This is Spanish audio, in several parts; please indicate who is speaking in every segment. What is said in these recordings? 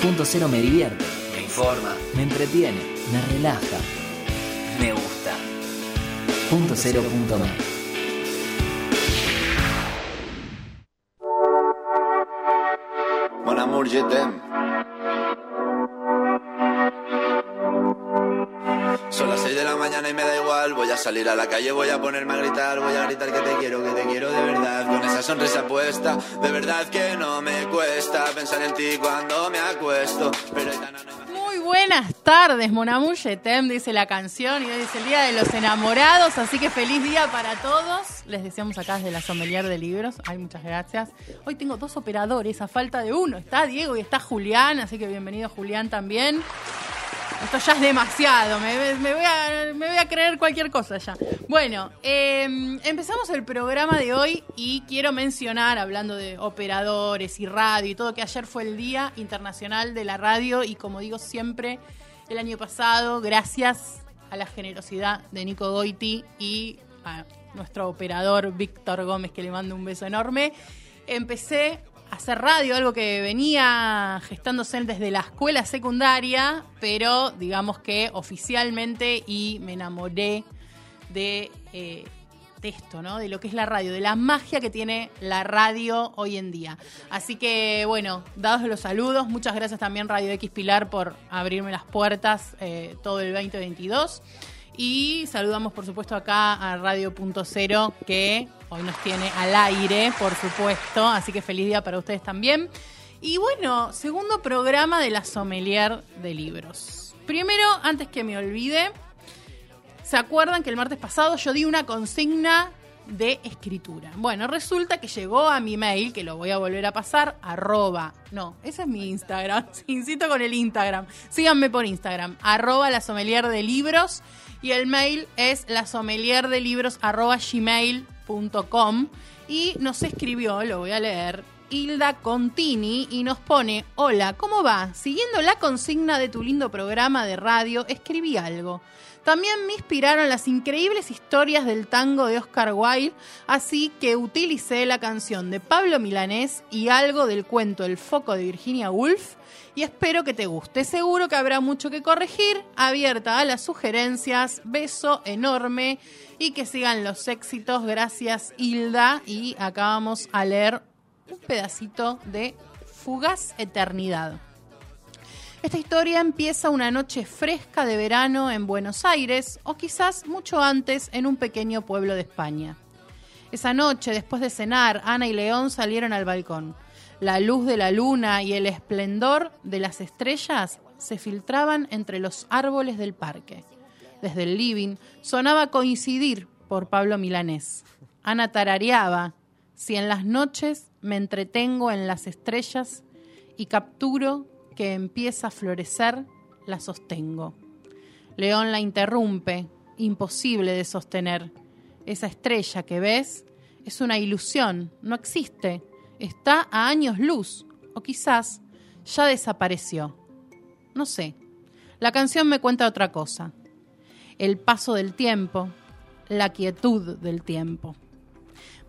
Speaker 1: Punto cero me divierte, me informa, me entretiene, me relaja, me gusta. Punto cero punto me.
Speaker 2: Mon amour, je mañana y me da igual. Voy a salir a la calle, voy a ponerme a gritar. Voy a gritar que te quiero, que te quiero de verdad. Con esa sonrisa puesta, de verdad que no me cuesta pensar en ti cuando me acuesto. Pero
Speaker 3: Muy buenas tardes, Mon Amour Je t'aime, dice la canción, y hoy es el Día de los Enamorados, así que feliz día para todos. Les deseamos acá desde la Sommelier de Libros. Ay, muchas gracias. Hoy tengo dos operadores a falta de uno. Está Diego y está Julián, así que bienvenido Julián también. Esto ya es demasiado, me, voy, a, creer cualquier cosa ya. Bueno, eh, empezamos el programa de hoy y quiero mencionar, hablando de operadores y radio y todo, que ayer fue el Día Internacional de la Radio y como digo siempre, el año pasado, gracias a la generosidad de Nico Goiti y a nuestro operador Víctor Gómez, que le mando un beso enorme, empecé hacer radio, algo que venía gestándose desde la escuela secundaria, pero digamos que oficialmente y me enamoré de, eh, de esto, ¿no? De lo que es la radio, de la magia que tiene la radio hoy en día. Así que, bueno, dados los saludos, muchas gracias también Radio X Pilar por abrirme las puertas eh, todo el 2022. Y saludamos, por supuesto, acá a Radio Punto Cero, que hoy nos tiene al aire, por supuesto. Así que feliz día para ustedes también. Y bueno, segundo programa de la Sommelier de Libros. Primero, antes que me olvide, ¿se acuerdan que el martes pasado yo di una consigna de escritura? Bueno, resulta que llegó a mi mail, que lo voy a volver a pasar, arroba, no, ese es mi Instagram, insisto con el Instagram, síganme por Instagram, arroba la sommelier de libros, y el mail es la sommelier de libros arroba gmail.com, y nos escribió, lo voy a leer, Hilda Contini y nos pone, hola, ¿cómo va? Siguiendo la consigna de tu lindo programa de radio, escribí algo. También me inspiraron las increíbles historias del tango de Oscar Wilde, así que utilicé la canción de Pablo Milanés y algo del cuento El foco de Virginia Woolf y espero que te guste. Seguro que habrá mucho que corregir, abierta a las sugerencias, beso enorme y que sigan los éxitos. Gracias Hilda y acá vamos a leer un pedacito de Fugaz Eternidad. Esta historia empieza una noche fresca de verano en Buenos Aires o quizás mucho antes en un pequeño pueblo de España. Esa noche, después de cenar, Ana y León salieron al balcón. La luz de la luna y el esplendor de las estrellas se filtraban entre los árboles del parque. Desde el living sonaba coincidir por Pablo Milanés. Ana tarareaba, si en las noches me entretengo en las estrellas y capturo que empieza a florecer, la sostengo. León la interrumpe, imposible de sostener. Esa estrella que ves es una ilusión, no existe, está a años luz, o quizás ya desapareció. No sé. La canción me cuenta otra cosa. El paso del tiempo, la quietud del tiempo.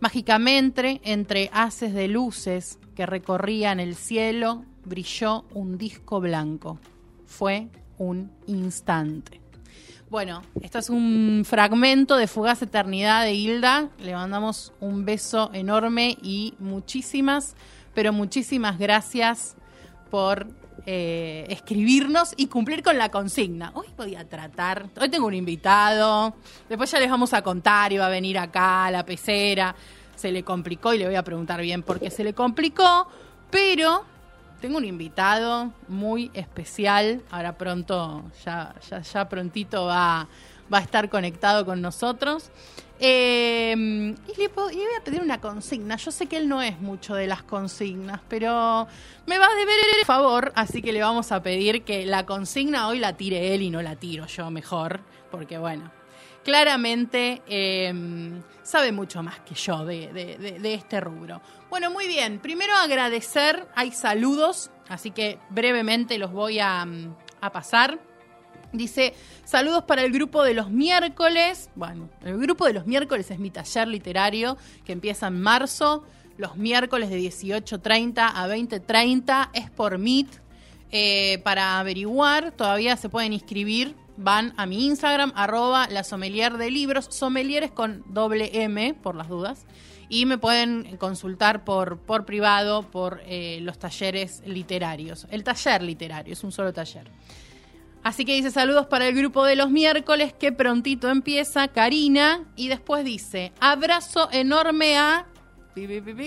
Speaker 3: Mágicamente, entre haces de luces que recorrían el cielo, brilló un disco blanco. Fue un instante. Bueno, esto es un fragmento de Fugaz Eternidad de Hilda. Le mandamos un beso enorme y muchísimas, pero muchísimas gracias por eh, escribirnos y cumplir con la consigna. Hoy voy a tratar, hoy tengo un invitado, después ya les vamos a contar, iba a venir acá a la pecera, se le complicó y le voy a preguntar bien por qué se le complicó, pero tengo un invitado muy especial, ahora pronto, ya, ya, ya prontito va, va a estar conectado con nosotros. Eh, y, le, voy a pedir una consigna. Yo sé que él no es mucho de las consignas, pero me va a deber el favor, así que le vamos a pedir que la consigna hoy la tire él y no la tiro yo mejor, porque bueno, claramente eh, sabe mucho más que yo de, este rubro. Bueno, muy bien. Primero agradecer, hay saludos, así que brevemente los voy a, mm, a pasar. Dice, saludos para el grupo de los miércoles. Bueno, el grupo de los miércoles es mi taller literario que empieza en marzo. Los miércoles de 18.30 a 20.30 es por Meet. eh, para averiguar, todavía se pueden inscribir. Van a mi Instagram, arroba la sommelier de libros, sommelier con doble M, por las dudas. Y me pueden consultar por, por privado por eh, los talleres literarios. El taller literario, es un solo taller. Así que dice saludos para el grupo de los miércoles que prontito empieza, Karina. Y después dice, abrazo enorme a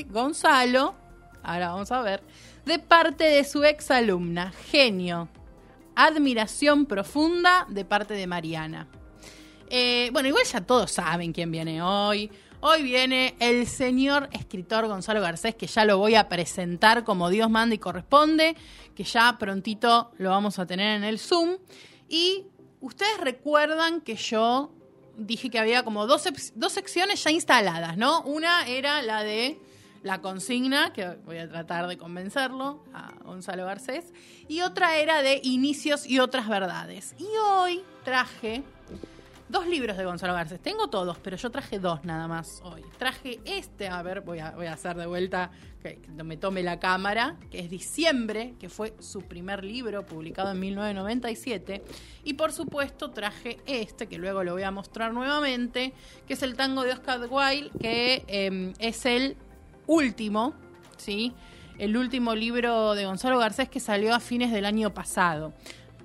Speaker 3: Gonzalo. Ahora vamos a ver de parte de su ex alumna. Genio. Admiración profunda de parte de Mariana. Eh, bueno, igual ya todos saben quién viene hoy. Hoy viene el señor escritor Gonzalo Garcés, que ya lo voy a presentar como Dios manda y corresponde, que ya prontito lo vamos a tener en el Zoom. Y ustedes recuerdan que yo dije que había como dos, dos secciones ya instaladas, ¿no? Una era la de la consigna, que voy a tratar de convencerlo a Gonzalo Garcés, y otra era de inicios y otras verdades. Y hoy traje dos libros de Gonzalo Garcés. Tengo todos, pero yo traje dos nada más hoy. Traje este, a ver, voy a, voy a hacer de vuelta que, me tome la cámara, que es Diciembre, que fue su primer libro publicado en 1997. Y por supuesto traje este, que luego lo voy a mostrar nuevamente, que es el tango de Oscar Wilde, que em, es el último, ¿sí? El último libro de Gonzalo Garcés que salió a fines del año pasado.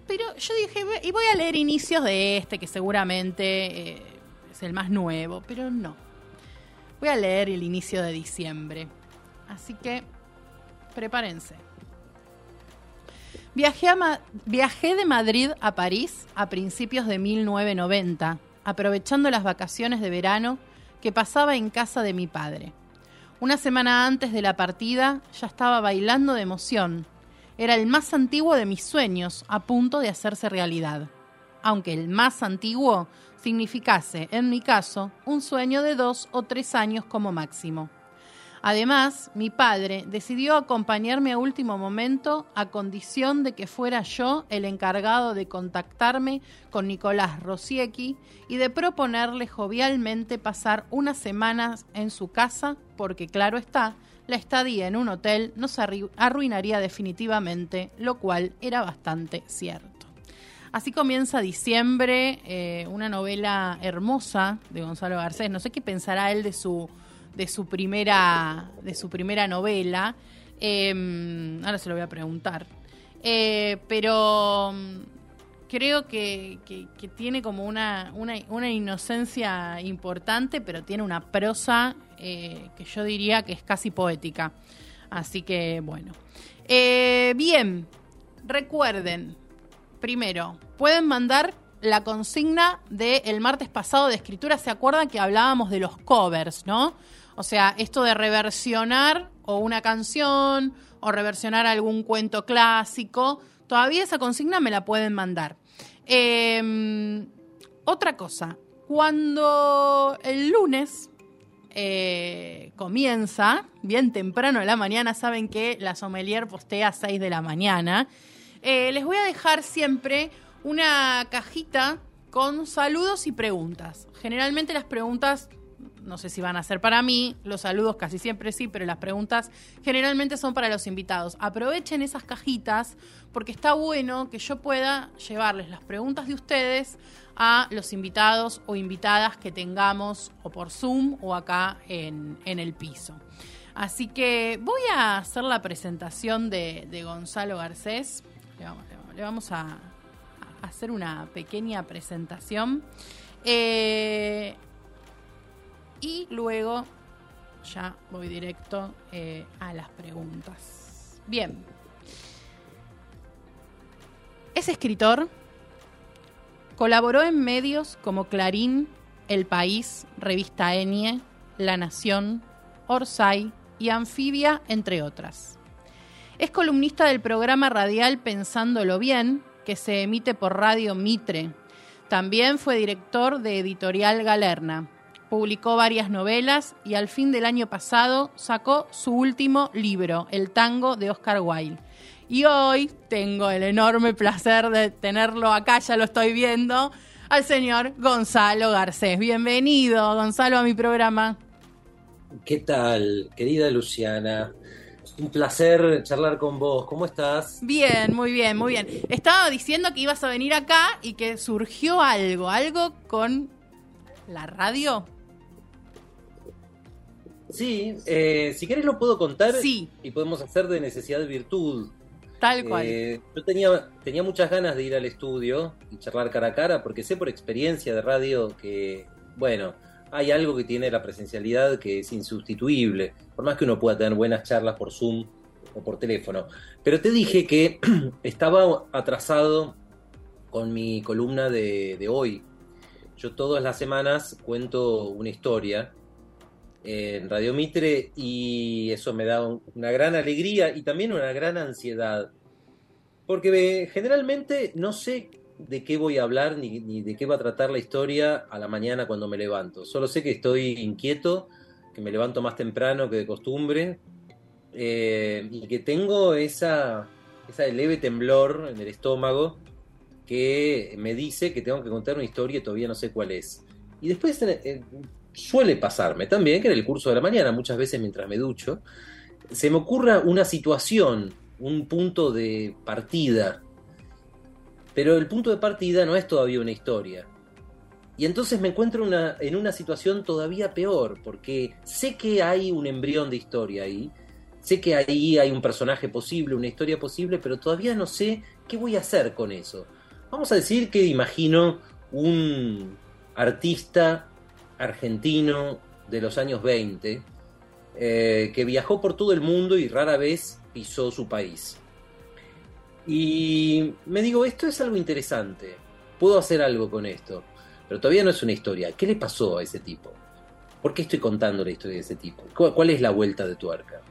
Speaker 3: Pero yo dije, y voy a leer inicios de este, que seguramente eh, es el más nuevo, pero no. Voy a leer el inicio de diciembre. Así que prepárense. Viajé, viajé de Madrid a París a principios de 1990, aprovechando las vacaciones de verano que pasaba en casa de mi padre. Una semana antes de la partida ya estaba bailando de emoción. Era el más antiguo de mis sueños, a punto de hacerse realidad. Aunque el más antiguo significase, en mi caso, un sueño de dos o tres años como máximo. Además, mi padre decidió acompañarme a último momento a condición de que fuera yo el encargado de contactarme con Nicolás Rosiecki y de proponerle jovialmente pasar unas semanas en su casa, porque claro está, la estadía en un hotel nos arruinaría definitivamente, lo cual era bastante cierto. Así comienza diciembre, eh, una novela hermosa de Gonzalo Garcés. No sé qué pensará él de su de su primera, de su primera novela. Em, ahora se lo voy a preguntar. Eh, pero creo que, tiene como una, una, inocencia importante, pero tiene una prosa eh, que yo diría que es casi poética. Así que bueno. Eh, bien, recuerden, primero, pueden mandar la consigna del martes pasado de escritura. ¿Se acuerdan que hablábamos de los covers, no? O sea, esto de reversionar o una canción o reversionar algún cuento clásico, todavía esa consigna me la pueden mandar. Em, otra cosa, cuando el lunes eh, comienza, bien temprano de la mañana, saben que la sommelier postea a 6 de la mañana, eh, les voy a dejar siempre una cajita con saludos y preguntas. Generalmente las preguntas no sé si van a ser para mí, los saludos casi siempre sí, pero las preguntas generalmente son para los invitados. Aprovechen esas cajitas porque está bueno que yo pueda llevarles las preguntas de ustedes a los invitados o invitadas que tengamos o por Zoom o acá en, el piso. Así que voy a hacer la presentación de, Gonzalo Garcés. Le vamos, a, hacer una pequeña presentación. Eh, y luego ya voy directo eh, a las preguntas. Bien. Es escritor. Colaboró en medios como Clarín, El País, Revista Enie, La Nación, Orsay y Anfibia, entre otras. Es columnista del programa radial Pensándolo Bien, que se emite por Radio Mitre. También fue director de Editorial Galerna publicó varias novelas y al fin del año pasado sacó su último libro, El tango de Oscar Wilde. Y hoy tengo el enorme placer de tenerlo acá, ya lo estoy viendo, al señor Gonzalo Garcés. Bienvenido, Gonzalo, a mi programa.
Speaker 4: ¿Qué tal, querida Luciana? Un placer charlar con vos. ¿Cómo estás?
Speaker 3: Bien, muy bien, muy bien. Estaba diciendo que ibas a venir acá y que surgió algo, algo con la radio.
Speaker 4: Sí, eh, si querés lo puedo contar
Speaker 3: sí.
Speaker 4: y podemos hacer de necesidad de virtud.
Speaker 3: Tal cual.
Speaker 4: Eh, yo tenía, tenía muchas ganas de ir al estudio y charlar cara a cara porque sé por experiencia de radio que, bueno, hay algo que tiene la presencialidad que es insustituible, por más que uno pueda tener buenas charlas por Zoom o por teléfono. Pero te dije que estaba atrasado con mi columna de, hoy. Yo todas las semanas cuento una historia en Radio Mitre y eso me da una gran alegría y también una gran ansiedad. Porque generalmente no sé de qué voy a hablar ni, de qué va a tratar la historia a la mañana cuando me levanto. Solo sé que estoy inquieto, que me levanto más temprano que de costumbre eh, y que tengo esa, esa leve temblor en el estómago que me dice que tengo que contar una historia y todavía no sé cuál es. Y después eh, suele pasarme también que en el curso de la mañana, muchas veces mientras me ducho, se me ocurra una situación, un punto de partida pero el punto de partida no es todavía una historia. Y entonces me encuentro en una situación todavía peor, porque sé que hay un embrión de historia ahí, sé que ahí hay un personaje posible, una historia posible, pero todavía no sé qué voy a hacer con eso. Vamos a decir que imagino un artista argentino de los años 20 eh, que viajó por todo el mundo y rara vez pisó su país. Y me digo, esto es algo interesante, puedo hacer algo con esto, pero todavía no es una historia. ¿Qué le pasó a ese tipo? ¿Por qué estoy contando la historia de ese tipo? ¿Cuál es la vuelta de tuerca?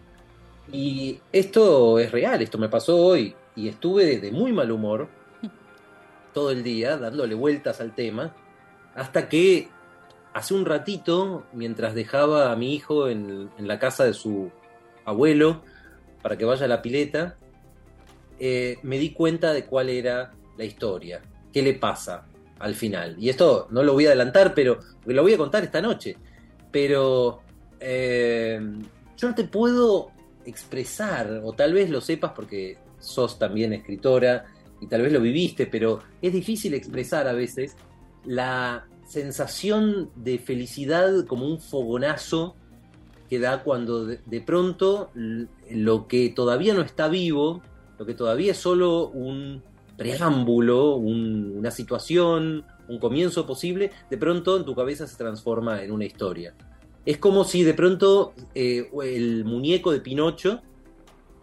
Speaker 4: Y esto es real, esto me pasó hoy y estuve de muy mal humor todo el día dándole vueltas al tema hasta que hace un ratito, mientras dejaba a mi hijo en, la casa de su abuelo para que vaya a la pileta, eh, me di cuenta de cuál era la historia, qué le pasa al final. Y esto no lo voy a adelantar, pero lo voy a contar esta noche. Pero eh, yo no te puedo expresar, o tal vez lo sepas porque sos también escritora y tal vez lo viviste, pero es difícil expresar a veces la sensación de felicidad como un fogonazo que da cuando de pronto lo que todavía no está vivo lo que todavía es solo un preámbulo, una situación, un comienzo posible, de pronto en tu cabeza se transforma en una historia. Es como si de pronto eh, el muñeco de Pinocho,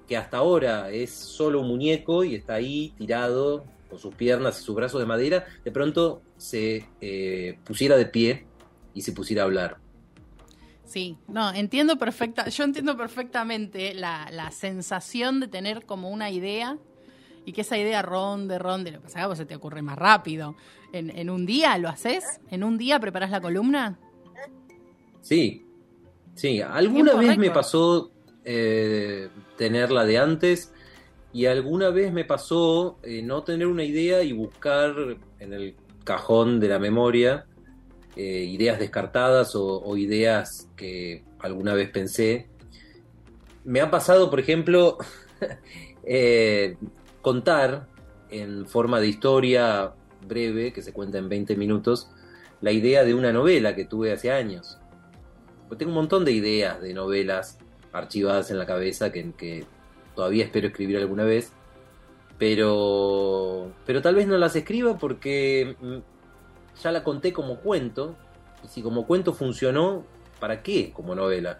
Speaker 4: que hasta ahora es solo un muñeco y está ahí tirado con sus piernas y sus brazos de madera, de pronto se eh, pusiera de pie y se pusiera a hablar.
Speaker 3: Sí, no, entiendo perfecta, yo entiendo perfectamente la, sensación de tener como una idea y que esa idea ronde, ronde, lo que pasa es que se te ocurre más rápido. ¿En, un día lo haces? ¿En un día preparas la columna?
Speaker 4: Sí, sí, alguna vez me pasó eh, tenerla de antes y alguna vez me pasó eh, no tener una idea y buscar en el cajón de la memoria eh, ideas descartadas o, ideas que alguna vez pensé. Me ha pasado, por ejemplo, eh, contar en forma de historia breve, que se cuenta en 20 minutos, la idea de una novela que tuve hace años. Tengo un montón de ideas de novelas archivadas en la cabeza que todavía espero escribir alguna vez, pero, pero tal vez no las escriba porque mm, ya la conté como cuento, y si como cuento funcionó, ¿para qué como novela?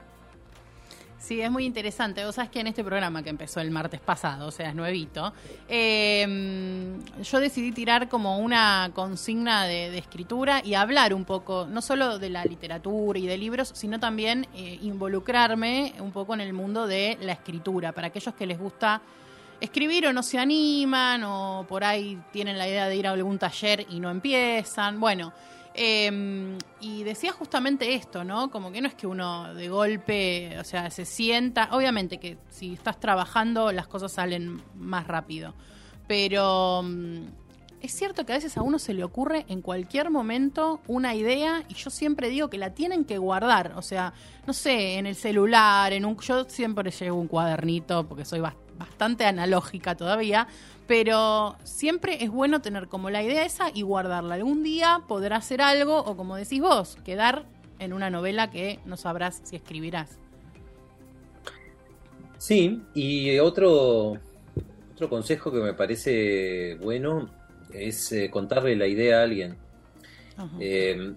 Speaker 3: Sí, es muy interesante. Vos sabés que en este programa que empezó el martes pasado, o sea, es nuevito, em, yo decidí tirar como una consigna de, escritura y hablar un poco, no solo de la literatura y de libros, sino también eh, involucrarme un poco en el mundo de la escritura, para aquellos que les gusta escribir o no se animan o por ahí tienen la idea de ir a algún taller y no empiezan. Bueno, em, y decía justamente esto, ¿no? Como que no es que uno de golpe, o sea, se sienta, obviamente que si estás trabajando las cosas salen más rápido, pero mm, es cierto que a veces a uno se le ocurre en cualquier momento una idea y yo siempre digo que la tienen que guardar, o sea, no sé, en el celular, en un yo siempre llevo un cuadernito porque soy bastante analógica todavía, pero siempre es bueno tener como la idea esa y guardarla. Algún día podrá hacer algo o como decís vos, quedar en una novela que no sabrás si escribirás.
Speaker 4: Sí, y otro otro consejo que me parece bueno es eh, contarle la idea a alguien. Eh,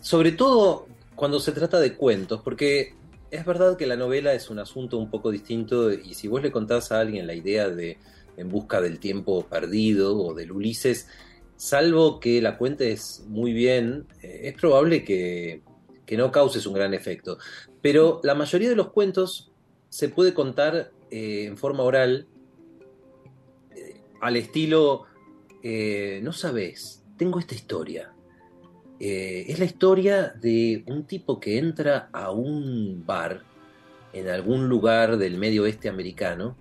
Speaker 4: sobre todo cuando se trata de cuentos, porque es verdad que la novela es un asunto un poco distinto y si vos le contás a alguien la idea de En busca del tiempo perdido o del Ulises, salvo que la cuentes muy bien, eh, es probable que, que, no causes un gran efecto. Pero la mayoría de los cuentos se puede contar en forma oral al estilo, eh, no sabes, tengo esta historia. Eh, es la historia de un tipo que entra a un bar en algún lugar del medio oeste americano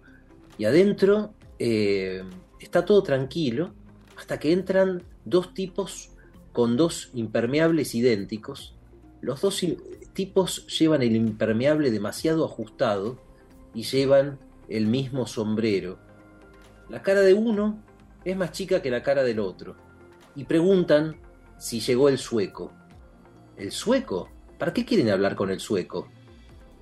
Speaker 4: y adentro eh, está todo tranquilo hasta que entran dos tipos con dos impermeables idénticos. Los dos tipos llevan el impermeable demasiado ajustado y llevan el mismo sombrero la cara de uno es más chica que la cara del otro. Y preguntan si llegó el sueco. ¿El sueco? ¿Para qué quieren hablar con el sueco?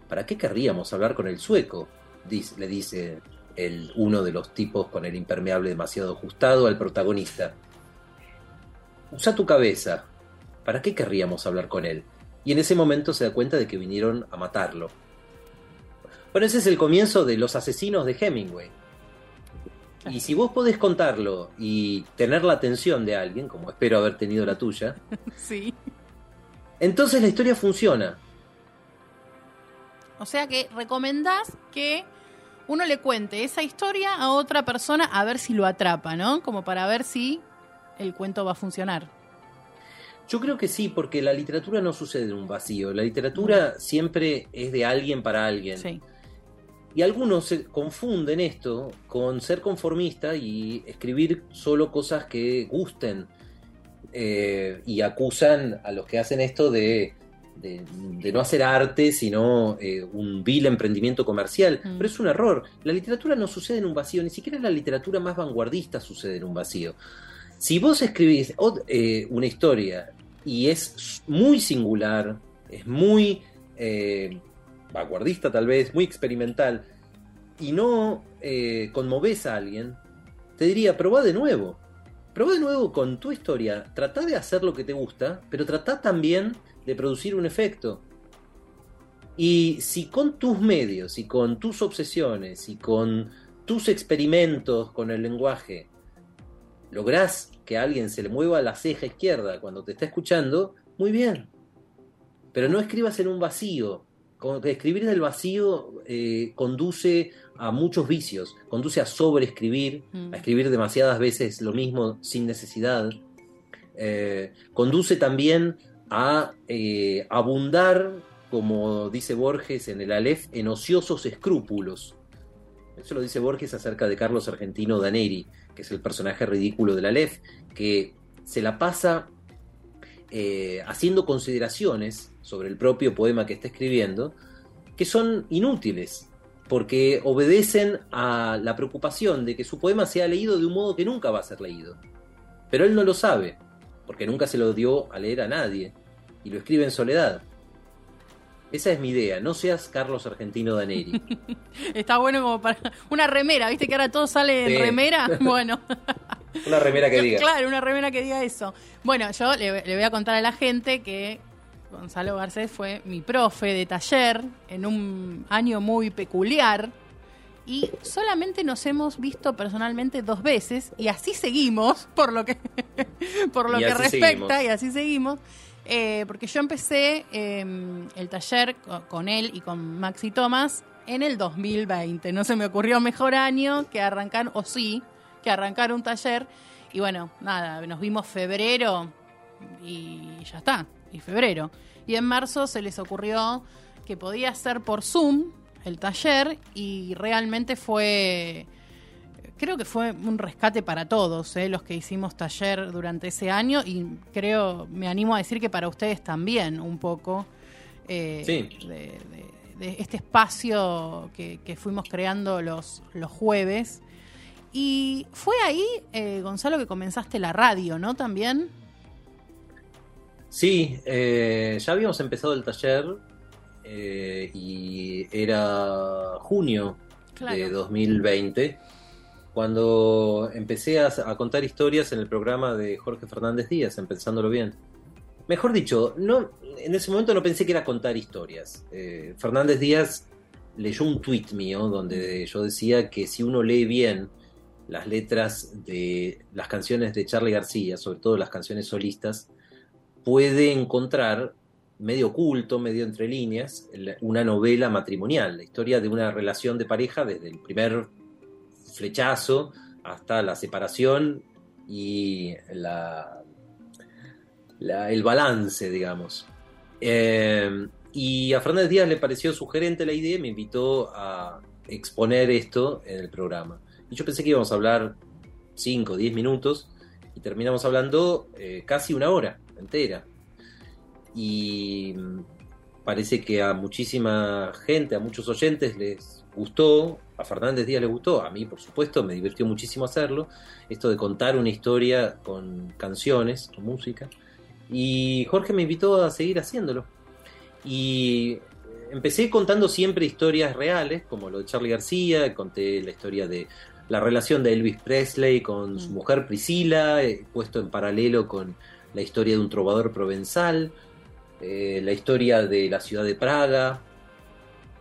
Speaker 4: ¿Para qué querríamos hablar con el sueco? le dice el, uno de los tipos con el impermeable demasiado ajustado al protagonista. Usa tu cabeza. ¿Para qué querríamos hablar con él? Y en ese momento se da cuenta de que vinieron a matarlo. Bueno, ese es el comienzo de Los Asesinos de Hemingway. Y si vos podés contarlo y tener la atención de alguien, como espero haber tenido la tuya,
Speaker 3: sí.
Speaker 4: entonces la historia funciona.
Speaker 3: O sea que recomendás que uno le cuente esa historia a otra persona a ver si lo atrapa, ¿no? Como para ver si el cuento va a funcionar.
Speaker 4: Yo creo que sí, porque la literatura no sucede en un vacío. La literatura siempre es de alguien para alguien. Sí. Y algunos se confunden esto con ser conformista y escribir solo cosas que gusten. Eh, y acusan a los que hacen esto de, no hacer arte, sino eh, un vil emprendimiento comercial. Mm. Pero es un error. La literatura no sucede en un vacío, ni siquiera la literatura más vanguardista sucede en un vacío. Si vos escribís eh, una historia y es muy singular, es muy vanguardista tal vez, muy experimental, y no eh, conmoves a alguien, te diría, probá de nuevo. Probá de nuevo con tu historia. Trata de hacer lo que te gusta, pero trata también de producir un efecto. Y si con tus medios y con tus obsesiones y con tus experimentos con el lenguaje lográs que alguien se le mueva la ceja izquierda cuando te está escuchando, muy bien. Pero no escribas en un vacío, escribir en el vacío eh, conduce a muchos vicios, conduce a sobreescribir, mm. a escribir demasiadas veces lo mismo sin necesidad, eh, conduce también a eh, abundar, como dice Borges en el Aleph, en ociosos escrúpulos. Eso lo dice Borges acerca de Carlos Argentino Daneri, que es el personaje ridículo del Aleph, que se la pasa haciendo consideraciones sobre el propio poema que está escribiendo, que son inútiles, porque obedecen a la preocupación de que su poema sea leído de un modo que nunca va a ser leído. Pero él no lo sabe, porque nunca se lo dio a leer a nadie, y lo escribe en soledad. Esa es mi idea, no seas Carlos Argentino Daneri.
Speaker 3: Está bueno como para una remera, ¿viste que ahora todo sale en remera? Bueno.
Speaker 4: una remera que diga.
Speaker 3: Claro, una remera que diga eso. Bueno, yo le, le voy a contar a la gente que Gonzalo Garcés fue mi profe de taller en un año muy peculiar y solamente nos hemos visto personalmente dos veces y así seguimos por lo que por lo que respecta y así seguimos eh, porque yo empecé em, el taller con él y con Maxi Tomás en el 2020 no se me ocurrió mejor año que arrancar o sí que arrancar un taller. Y bueno nada nos vimos febrero y ya está y febrero. Y en marzo se les ocurrió que podía ser por Zoom el taller y realmente fue creo que fue un rescate para todos, ¿eh? los que hicimos taller durante ese año y creo, me animo a decir que para ustedes también un poco.
Speaker 4: Eh, sí.
Speaker 3: de, este espacio que, fuimos creando los, los jueves. Y fue ahí, eh, Gonzalo, que comenzaste la radio, ¿no? También.
Speaker 4: Sí, eh, ya habíamos empezado el taller y era junio de 2020 cuando empecé a, contar historias en el programa de Jorge Fernández Díaz, en Pensándolo Bien. Mejor dicho, no, en ese momento no pensé que era contar historias. Eh, Fernández Díaz leyó un tuit mío donde yo decía que si uno lee bien las letras de las canciones de Charlie García, sobre todo las canciones solistas, puede encontrar medio oculto, medio entre líneas, una novela matrimonial, la historia de una relación de pareja desde el primer flechazo hasta la separación y el balance, digamos. Eh, y a Fernández Díaz le pareció sugerente la idea y me invitó a exponer esto en el programa. Y yo pensé que íbamos a hablar 5 o 10 minutos y terminamos hablando eh, casi una hora entera. Y parece que a muchísima gente, a muchos oyentes les gustó a Fernández Díaz le gustó, a mí por supuesto, me divirtió muchísimo hacerlo, esto de contar una historia con canciones, con música, y Jorge me invitó a seguir haciéndolo. Y empecé contando siempre historias reales, como lo de Charlie García, conté la historia de la relación de Elvis Presley con su mm. mujer Priscila, puesto en paralelo con la historia de un trovador provenzal, eh, la historia de la ciudad de Praga,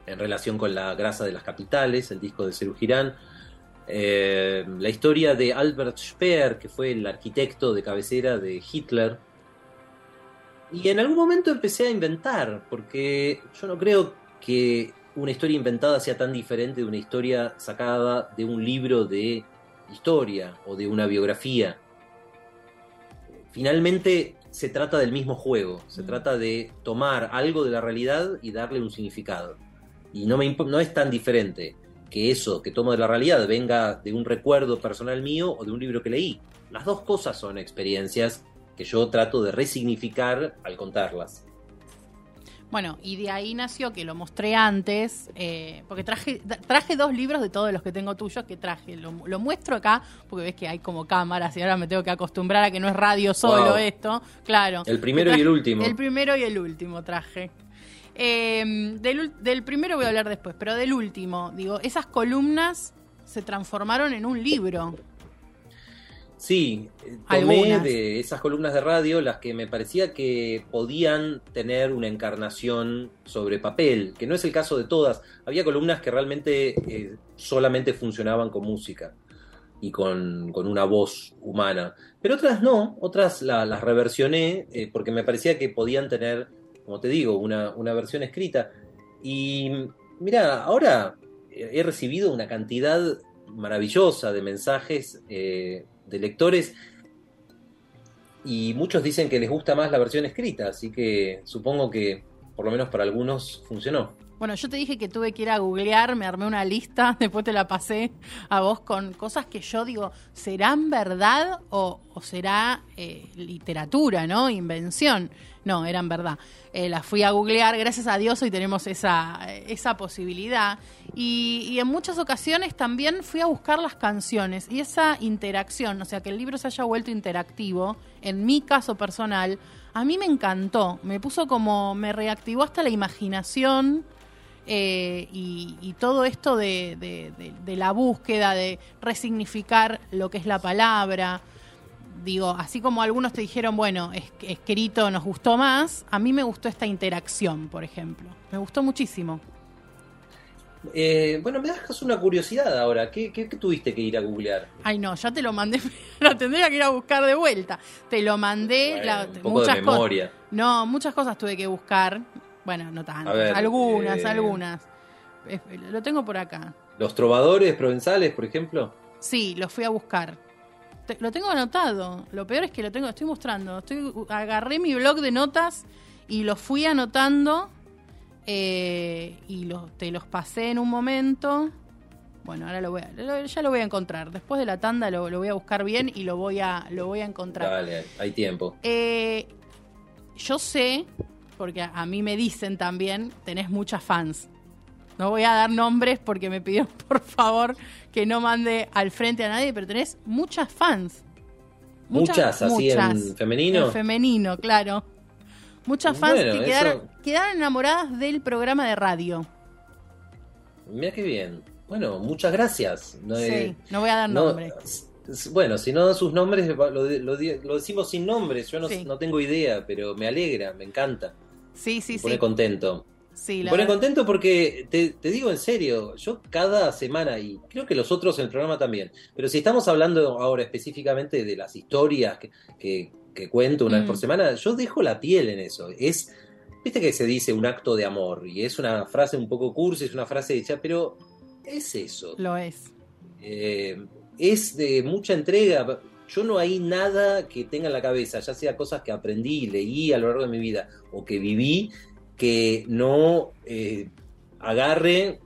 Speaker 4: en relación con la grasa de las capitales, el disco de Serú Girán. Eh, la historia de Albert Speer, que fue el arquitecto de cabecera de Hitler. Y en algún momento empecé a inventar, porque yo no creo que una historia inventada sea tan diferente de una historia sacada de un libro de historia o de una biografía. Finalmente se trata del mismo juego, se mm. trata de tomar algo de la realidad y darle un significado. Y no, me no es tan diferente que eso que tomo de la realidad venga de un recuerdo personal mío o de un libro que leí. Las dos cosas son experiencias que yo trato de resignificar al contarlas.
Speaker 3: Bueno, y de ahí nació que lo mostré antes, eh, porque traje, traje dos libros de todos los que tengo tuyos que traje. Lo, muestro acá, porque ves que hay como cámaras y ahora me tengo que acostumbrar a que no es radio solo esto. Claro.
Speaker 4: El primero y el último.
Speaker 3: El primero y el último traje. Em, del, primero voy a hablar después, pero del último, digo, esas columnas se transformaron en un libro.
Speaker 4: Sí, tomé de esas columnas de radio las que me parecía que podían tener una encarnación sobre papel, que no es el caso de todas. Había columnas que realmente eh, solamente funcionaban con música y con, una voz humana, pero otras no, otras las reversioné eh, porque me parecía que podían tener como te digo, una, versión escrita. Y mira, ahora he recibido una cantidad maravillosa de mensajes eh, de lectores y muchos dicen que les gusta más la versión escrita, así que supongo que por lo menos para algunos funcionó.
Speaker 3: Bueno, yo te dije que tuve que ir a googlear, me armé una lista, después te la pasé a vos con cosas que yo digo, ¿serán verdad o, será eh, literatura, ¿no? Invención. No, eran verdad. Eh, las fui a googlear, gracias a Dios hoy tenemos esa, esa posibilidad. Y, y, en muchas ocasiones también fui a buscar las canciones y esa interacción, o sea, que el libro se haya vuelto interactivo, en mi caso personal, a mí me encantó, me puso como, me reactivó hasta la imaginación eh, y, todo esto de, la búsqueda, de resignificar lo que es la palabra. Digo, así como algunos te dijeron, bueno, es, escrito nos gustó más, a mí me gustó esta interacción, por ejemplo. Me gustó muchísimo.
Speaker 4: Eh, bueno, me dejas una curiosidad ahora. ¿Qué, tuviste que ir a googlear?
Speaker 3: Ay, no, ya te lo mandé. lo tendría que ir a buscar de vuelta. Te lo mandé.
Speaker 4: un poco de memoria.
Speaker 3: No, muchas cosas tuve que buscar. Bueno, no tantas. algunas, eh, algunas. Lo tengo por acá.
Speaker 4: ¿Los trovadores provenzales, por ejemplo?
Speaker 3: Sí, los fui a buscar. Lo tengo anotado. Lo peor es que lo tengo, estoy mostrando. Estoy, agarré mi blog de notas y lo fui anotando eh, y te los pasé en un momento. Bueno, ahora lo voy a, ya lo voy a encontrar. Después de la tanda lo, voy a buscar bien y lo voy a, lo voy a encontrar.
Speaker 4: Dale, hay tiempo.
Speaker 3: Eh, yo sé, porque a mí me dicen también, tenés muchas fans. No voy a dar nombres porque me pidió por favor que no mande al frente a nadie, pero tenés muchas fans.
Speaker 4: Muchas, así en femenino.
Speaker 3: En femenino, claro. Muchas fans que quedaron, quedaron enamoradas del programa de radio.
Speaker 4: Mira qué bien. Bueno, muchas gracias.
Speaker 3: No, sí, no voy a dar nombres.
Speaker 4: Bueno, si no dan sus nombres, lo, decimos sin nombres. Yo no, tengo idea, pero me alegra, me encanta.
Speaker 3: Sí, sí,
Speaker 4: me
Speaker 3: pone
Speaker 4: contento. Sí, pone contento porque te, digo en serio, yo cada semana, y creo que los otros en el programa también, pero si estamos hablando ahora específicamente de las historias que, que, cuento una vez por mm. semana, yo dejo la piel en eso. Es, viste que se dice un acto de amor, y es una frase un poco cursi, es una frase hecha, pero es eso.
Speaker 3: Lo es.
Speaker 4: Eh, es de mucha entrega. Yo no hay nada que tenga en la cabeza, ya sea cosas que aprendí, leí a lo largo de mi vida o que viví, que no eh, agarre,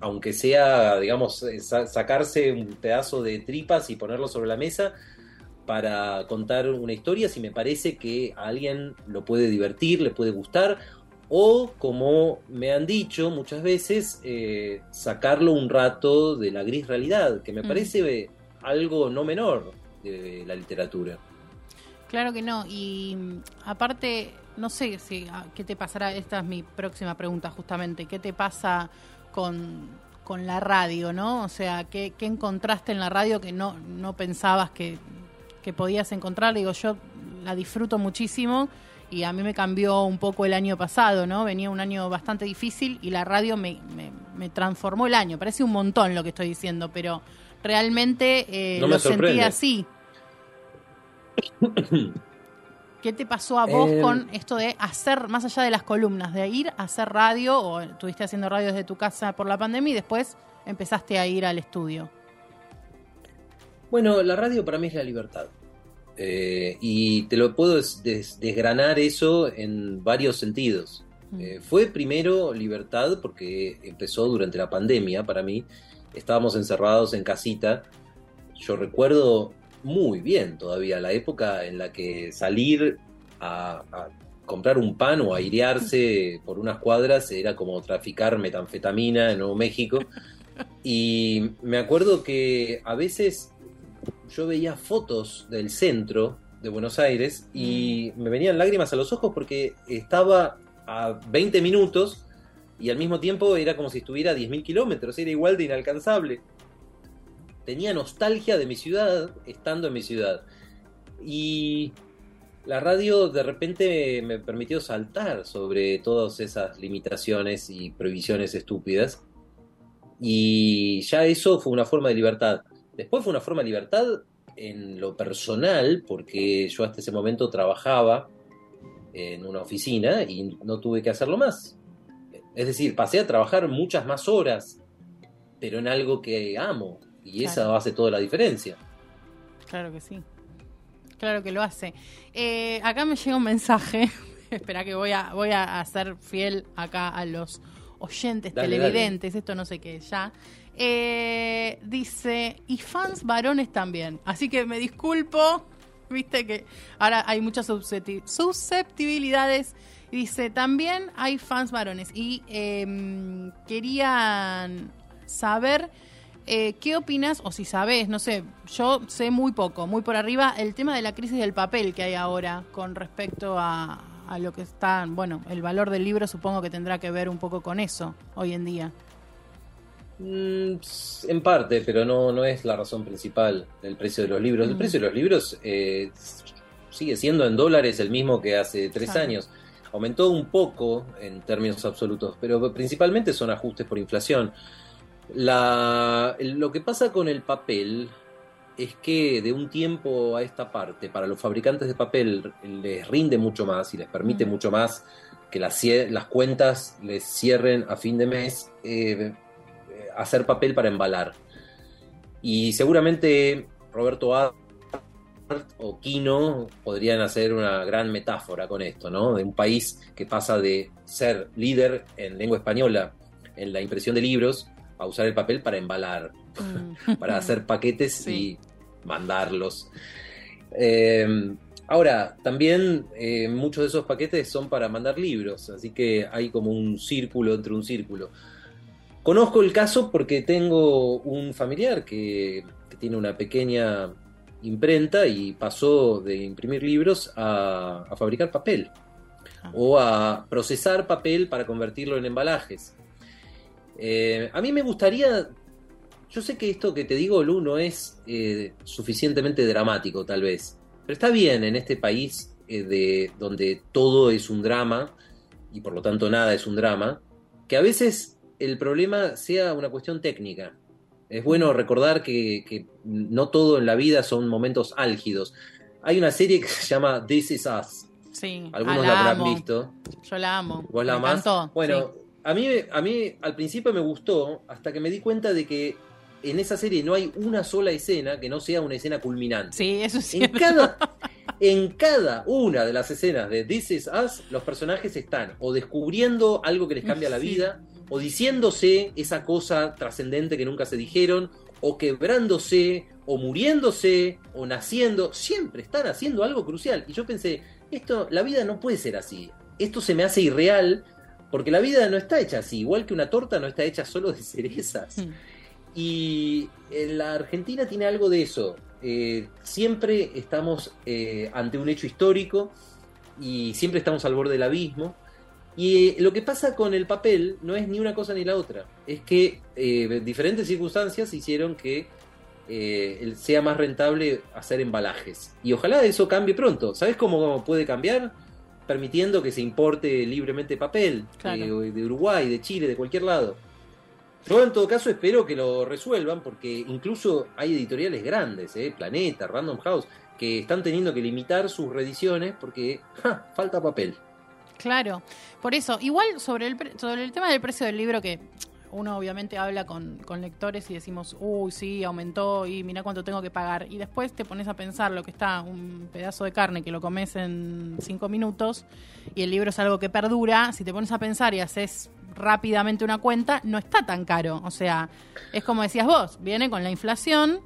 Speaker 4: aunque sea, digamos, eh, sacarse un pedazo de tripas y ponerlo sobre la mesa para contar una historia si me parece que a alguien lo puede divertir, le puede gustar o como me han dicho muchas veces, eh, sacarlo un rato de la gris realidad, que me mm. parece algo no menor de la literatura.
Speaker 3: Claro que no, y mm, aparte, no sé si ah, qué te pasará, esta es mi próxima pregunta justamente, ¿qué te pasa con, con la radio, no? O sea, ¿qué, ¿qué, encontraste en la radio que no, no pensabas que, que podías encontrar? Digo, yo la disfruto muchísimo y a mí me cambió un poco el año pasado, ¿no? Venía un año bastante difícil y la radio me, me, transformó el año. Parece un montón lo que estoy diciendo, pero realmente eh, lo sentí así. ¿Qué te pasó a vos eh, con esto de hacer, más allá de las columnas, de ir a hacer radio, o estuviste haciendo radio desde tu casa por la pandemia y después empezaste a ir al estudio?
Speaker 4: Bueno, la radio para mí es la libertad. Eh, y te lo puedo desgranar eso en varios sentidos. Mm. Eh, fue primero libertad porque empezó durante la pandemia para mí. Estábamos encerrados en casita. Yo recuerdo muy bien todavía la época en la que salir a, comprar un pan o airearse por unas cuadras era como traficar metanfetamina en Nuevo México. Y me acuerdo que a veces yo veía fotos del centro de Buenos Aires y mm. me venían lágrimas a los ojos porque estaba a 20 minutos y al mismo tiempo era como si estuviera a 10.000 kilómetros, era igual de inalcanzable. Tenía nostalgia de mi ciudad estando en mi ciudad. Y la radio de repente me permitió saltar sobre todas esas limitaciones y prohibiciones estúpidas. Y ya eso fue una forma de libertad. Después fue una forma de libertad en lo personal, porque yo hasta ese momento trabajaba en una oficina y no tuve que hacerlo más. Es decir, pasé a trabajar muchas más horas, pero en algo que amo, y esa hace toda la diferencia.
Speaker 3: Claro que sí. Claro que lo hace. Eh, acá me llega un mensaje. Espera que voy a, voy a ser fiel acá a los oyentes, televidentes, esto no sé qué, ya. Eh, dice, y fans varones también. Así que me disculpo, viste que ahora hay muchas susceptibilidades. dice, también hay fans varones. Y em, querían saber eh, qué opinas, o si sabes, no sé, yo sé muy poco, muy por arriba, el tema de la crisis del papel que hay ahora con respecto a, a lo que está, bueno, el valor del libro supongo que tendrá que ver un poco con eso hoy en día.
Speaker 4: Mm, en parte, pero no, no es la razón principal del precio de los libros. El mm. precio de los libros eh, sigue siendo en dólares el mismo que hace tres años. Aumentó un poco en términos absolutos, pero principalmente son ajustes por inflación. La, lo que pasa con el papel es que de un tiempo a esta parte, para los fabricantes de papel les rinde mucho más y les permite mucho más que las, las cuentas les cierren a fin de mes, eh, hacer papel para embalar. Y seguramente Roberto Art o Kino podrían hacer una gran metáfora con esto, ¿no? De un país que pasa de ser líder en lengua española en la impresión de libros a usar el papel para embalar,
Speaker 3: Mm.
Speaker 4: para hacer paquetes
Speaker 3: Sí.
Speaker 4: y mandarlos. Eh, ahora, también eh, muchos de esos paquetes son para mandar libros, así que hay como un círculo entre un círculo. Conozco el caso porque tengo un familiar que, que tiene una pequeña imprenta y pasó de imprimir libros a, a fabricar papel
Speaker 3: Ah.
Speaker 4: o a procesar papel para convertirlo en embalajes. Eh, a mí me gustaría, yo sé que esto que te digo, Lu, no es eh, suficientemente dramático tal vez, pero está bien en este país eh, de, donde todo es un drama y por lo tanto nada es un drama, que a veces el problema sea una cuestión técnica. Es bueno recordar que, que no todo en la vida son momentos álgidos. Hay una serie que se llama This Is Us.
Speaker 3: Sí,
Speaker 4: Algunos
Speaker 3: ah,
Speaker 4: la habrán
Speaker 3: amo.
Speaker 4: visto.
Speaker 3: Yo la amo.
Speaker 4: ¿Vos la
Speaker 3: Me
Speaker 4: amás?
Speaker 3: encantó,
Speaker 4: Bueno,
Speaker 3: sí.
Speaker 4: A, mí, a mí al principio me gustó hasta que me di cuenta de que en esa serie no hay una sola escena que no sea una escena culminante.
Speaker 3: Sí, eso es
Speaker 4: En cada, en cada una de las escenas de This Is Us, los personajes están o descubriendo algo que les cambia la
Speaker 3: Sí.
Speaker 4: vida, o diciéndose esa cosa trascendente que nunca se dijeron, o quebrándose, o muriéndose, o naciendo. Siempre están haciendo algo crucial. Y yo pensé, esto, la vida no puede ser así. Esto se me hace irreal, porque la vida no está hecha así. Igual que una torta no está hecha solo de cerezas.
Speaker 3: Mm.
Speaker 4: Y en la Argentina tiene algo de eso. Eh, siempre estamos eh, ante un hecho histórico y siempre estamos al borde del abismo. Y eh, lo que pasa con el papel no es ni una cosa ni la otra. Es que eh, diferentes circunstancias hicieron que eh, sea más rentable hacer embalajes. Y ojalá eso cambie pronto. ¿Sabes cómo puede cambiar? Permitiendo que se importe libremente papel
Speaker 3: Claro.
Speaker 4: eh, de Uruguay, de Chile, de cualquier lado. Yo en todo caso espero que lo resuelvan porque incluso hay editoriales grandes, ¿eh? Planeta, Random House, que están teniendo que limitar sus reediciones porque ¡ja! falta papel.
Speaker 3: Claro, por eso, igual sobre el, sobre el tema del precio del libro, que uno obviamente habla con, con lectores y decimos, uy, sí, aumentó y mira cuánto tengo que pagar. Y después te pones a pensar lo que está, un pedazo de carne que lo comes en cinco minutos y el libro es algo que perdura. Si te pones a pensar y haces rápidamente una cuenta, no está tan caro. O sea, es como decías vos, viene con la inflación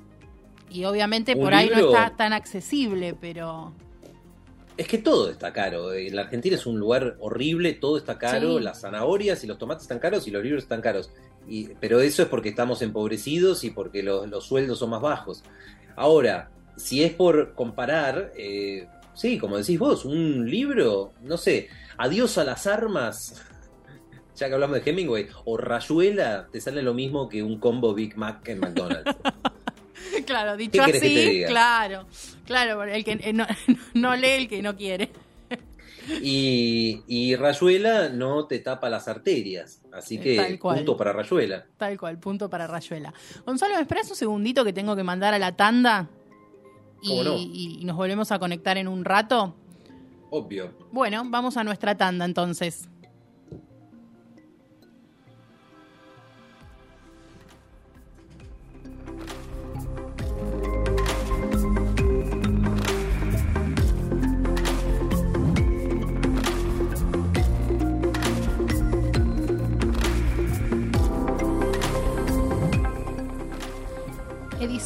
Speaker 3: y obviamente por ahí no está tan accesible, pero...
Speaker 4: Es que todo está caro. eh, La Argentina es un lugar horrible, todo está caro,
Speaker 3: Sí.
Speaker 4: las zanahorias y los tomates están caros y los libros están caros. Y, pero eso es porque estamos empobrecidos y porque los, los sueldos son más bajos. Ahora, si es por comparar, eh, sí, como decís vos, un libro, no sé, Adiós a las armas, ya que hablamos de Hemingway, o Rayuela, te sale lo mismo que un combo Big Mac en McDonald's.
Speaker 3: Claro, dicho
Speaker 4: ¿Qué querés que
Speaker 3: así, claro, claro, el que eh, no, no lee el que no quiere.
Speaker 4: Y, y Rayuela no te tapa las arterias. Así que
Speaker 3: Tal cual.
Speaker 4: punto para Rayuela.
Speaker 3: Tal cual, punto para Rayuela. Gonzalo, ¿me esperas un segundito que tengo que mandar a la tanda? Y,
Speaker 4: ¿Cómo no?
Speaker 3: y- y nos volvemos a conectar en un rato.
Speaker 4: Obvio.
Speaker 3: Bueno, vamos a nuestra tanda entonces.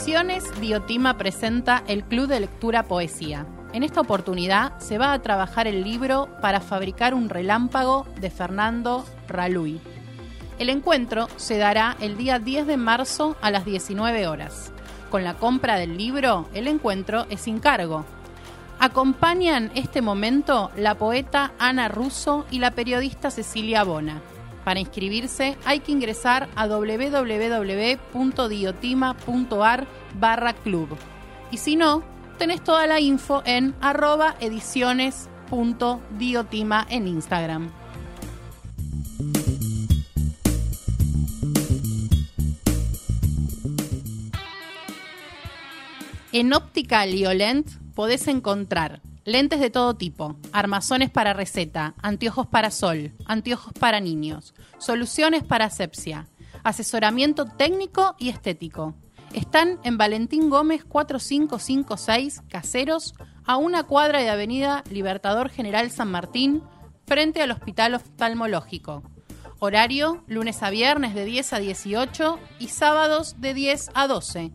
Speaker 3: Ediciones Diotima presenta el Club de Lectura Poesía. En esta oportunidad se va a trabajar el libro Para fabricar un relámpago de Fernando Raluy. El encuentro se dará el día 10 de marzo a las 19 horas. Con la compra del libro, el encuentro es sin cargo. Acompañan este momento la poeta Ana Russo y la periodista Cecilia Bona. Para inscribirse hay que ingresar a www.diotima.ar barra club. Y si no, tenés toda la info en arroba ediciones.diotima en Instagram. En Óptica Liolent podés encontrar lentes de todo tipo, armazones para receta, anteojos para sol, anteojos para niños, soluciones para asepsia, asesoramiento técnico y estético. Están en Valentín Gómez 4556 Caseros, a una cuadra de Avenida Libertador General San Martín, frente al Hospital Oftalmológico. Horario, lunes a viernes de 10 a 18 y sábados de 10 a 12.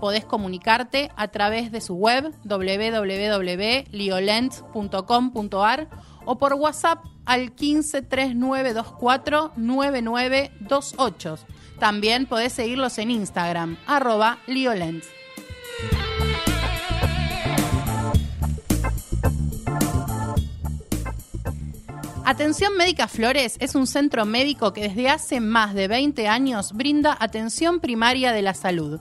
Speaker 3: Podés comunicarte a través de su web www.liolent.com.ar o por WhatsApp al 1539249928. También podés seguirlos en Instagram, arroba Liolent. Atención Médica Flores es un centro médico que desde hace más de 20 años brinda atención primaria de la salud.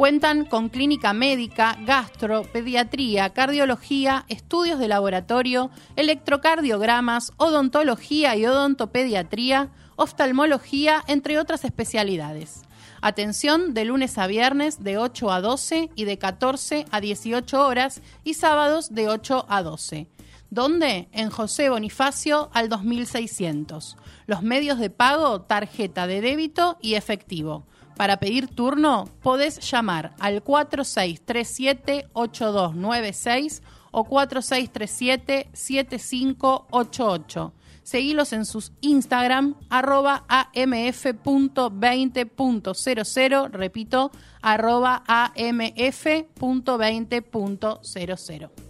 Speaker 3: Cuentan con clínica médica, gastro, pediatría, cardiología, estudios de laboratorio, electrocardiogramas, odontología y odontopediatría, oftalmología, entre otras especialidades. Atención de lunes a viernes de 8 a 12 y de 14 a 18 horas y sábados de 8 a 12. ¿Dónde? En José Bonifacio al 2600. Los medios de pago, tarjeta de débito y efectivo. Para pedir turno, podés llamar al 4637-8296 o 4637-7588. Seguilos en sus Instagram, arroba amf.20.00, repito, arroba amf.20.00.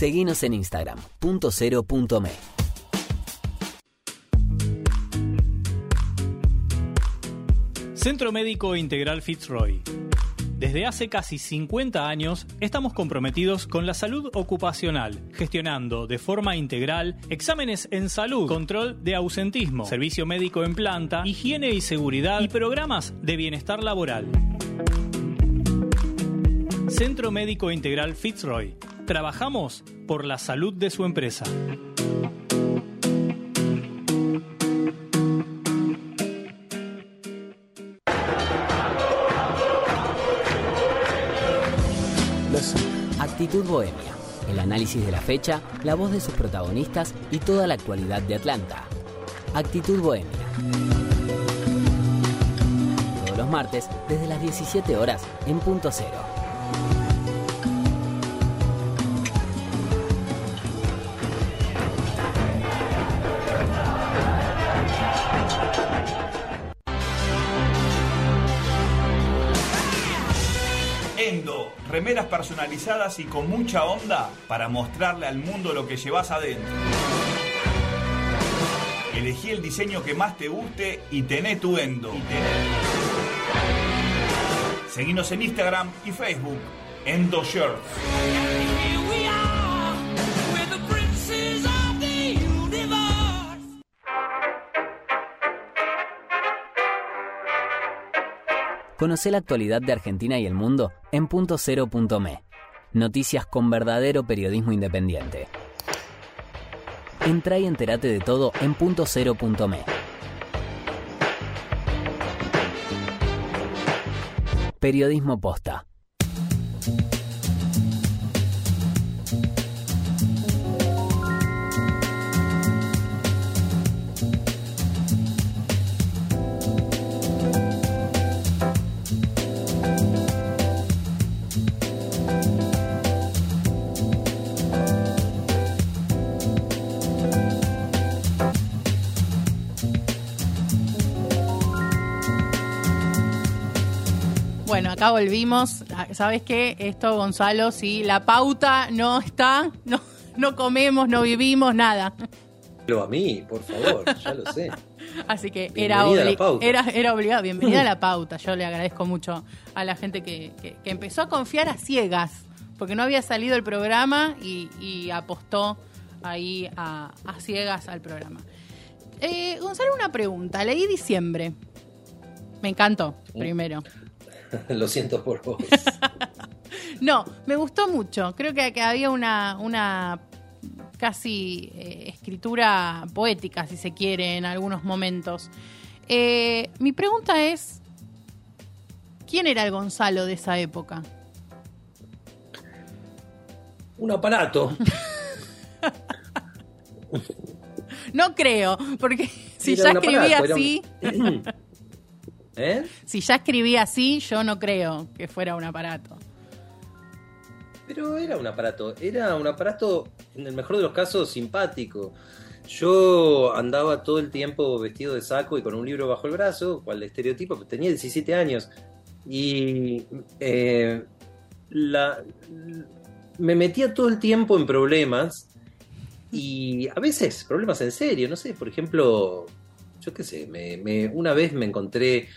Speaker 1: Seguinos en Instagram, punto cero punto.
Speaker 5: Centro Médico Integral Fitzroy. Desde hace casi 50 años estamos comprometidos con la salud ocupacional, gestionando de forma integral exámenes en salud, control de ausentismo, servicio médico en planta, higiene y seguridad y programas de bienestar laboral. Centro Médico Integral Fitzroy Trabajamos por la salud de su empresa.
Speaker 1: Actitud Bohemia. El análisis de la fecha, la voz de sus protagonistas y toda la actualidad de Atlanta. Actitud Bohemia. Todos los martes desde las 17 horas en punto cero.
Speaker 6: Remeras personalizadas y con mucha onda para mostrarle al mundo lo que llevas adentro. Elegí el diseño que más te guste y tené tu endo. Seguinos en Instagram y Facebook, Endo Shirts.
Speaker 1: Conoce la actualidad de Argentina y el mundo en punto .me. Noticias con verdadero periodismo independiente. Entra y entérate de todo en punto .me. Periodismo posta.
Speaker 3: Acá volvimos. Ah, ¿Sabes qué? Esto, Gonzalo, si la pauta no está, no, no comemos, no vivimos, nada.
Speaker 4: Pero a mí, por favor, ya lo sé.
Speaker 3: Así que era, era, era obligado. Bienvenida a la pauta. Yo le agradezco mucho a la gente que, empezó a confiar a ciegas, porque no había salido el programa y, apostó ahí a, ciegas al programa. Eh, Gonzalo, una pregunta. Leí diciembre. Me encantó, primero.
Speaker 4: Lo siento por vos.
Speaker 3: no, me gustó mucho. Creo que, había una, una casi eh, escritura poética, si se quiere, en algunos momentos. Eh, mi pregunta es, ¿quién era el Gonzalo de esa época?
Speaker 4: Un aparato.
Speaker 3: No creo, porque si ya escribí así.
Speaker 4: ¿Eh?
Speaker 3: Si ya escribí así, yo no creo que fuera un aparato.
Speaker 4: Pero era un aparato, era un aparato, en el mejor de los casos, simpático. Yo andaba todo el tiempo vestido de saco y con un libro bajo el brazo, cual estereotipo, tenía 17 años. Y eh, la, me metía todo el tiempo en problemas y a veces problemas en serio, no sé, por ejemplo, yo qué sé, me, una vez me encontré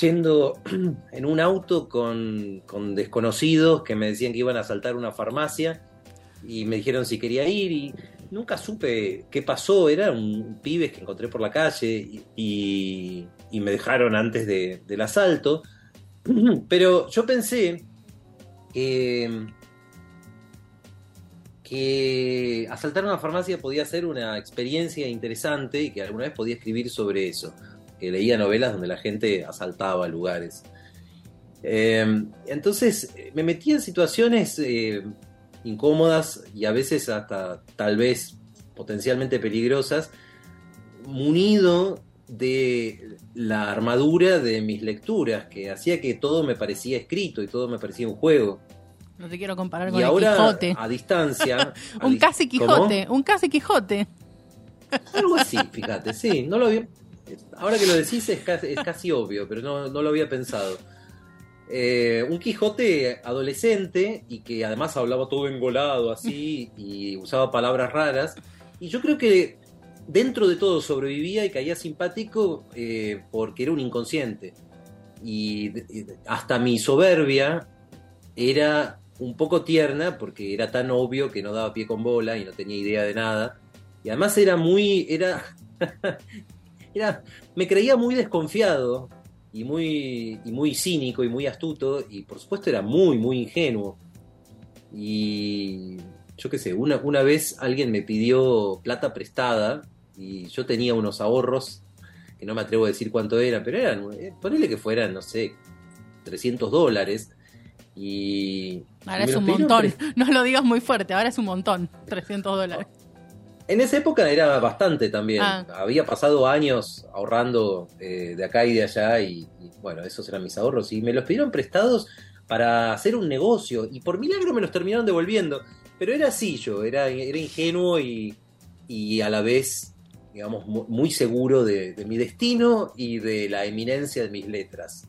Speaker 4: yendo en un auto con, con, desconocidos que me decían que iban a asaltar una farmacia y me dijeron si quería ir y nunca supe qué pasó, eran un pibes que encontré por la calle y, me dejaron antes del asalto, pero yo pensé que, que asaltar una farmacia podía ser una experiencia interesante y que alguna vez podía escribir sobre eso, que leía novelas donde la gente asaltaba lugares. Eh, entonces me metí en situaciones eh, incómodas y a veces hasta tal vez potencialmente peligrosas, munido de la armadura de mis lecturas, que hacía que todo me parecía escrito y todo me parecía un juego.
Speaker 3: No te quiero comparar con
Speaker 4: y
Speaker 3: el
Speaker 4: ahora,
Speaker 3: Quijote.
Speaker 4: A distancia.
Speaker 3: un casi Quijote, un casi Quijote.
Speaker 4: Algo así, fíjate, sí, no lo había. Ahora que lo decís es casi, obvio, pero no, no lo había pensado. Eh, un Quijote adolescente y que además hablaba todo engolado así y usaba palabras raras. Y yo creo que dentro de todo sobrevivía y caía simpático eh, porque era un inconsciente. Y hasta mi soberbia era un poco tierna porque era tan obvio que no daba pie con bola y no tenía idea de nada. Y además era muy, era, era me creía muy desconfiado y muy, y muy cínico y muy astuto y por supuesto era muy, muy ingenuo. Y yo qué sé, una, una vez alguien me pidió plata prestada y yo tenía unos ahorros que no me atrevo a decir cuánto eran, pero eran, eh, ponele que fueran, no sé, 300 dólares. Y.
Speaker 3: Ahora es un montón. No lo digas muy fuerte, ahora es un montón. 300 dólares.
Speaker 4: En esa época era bastante también. Ah. Había pasado años ahorrando eh, de acá y de allá y, bueno, esos eran mis ahorros. Y me los pidieron prestados para hacer un negocio y por milagro me los terminaron devolviendo. Pero era así yo, era, era ingenuo y, y a la vez, digamos, muy seguro de, mi destino y de la eminencia de mis letras.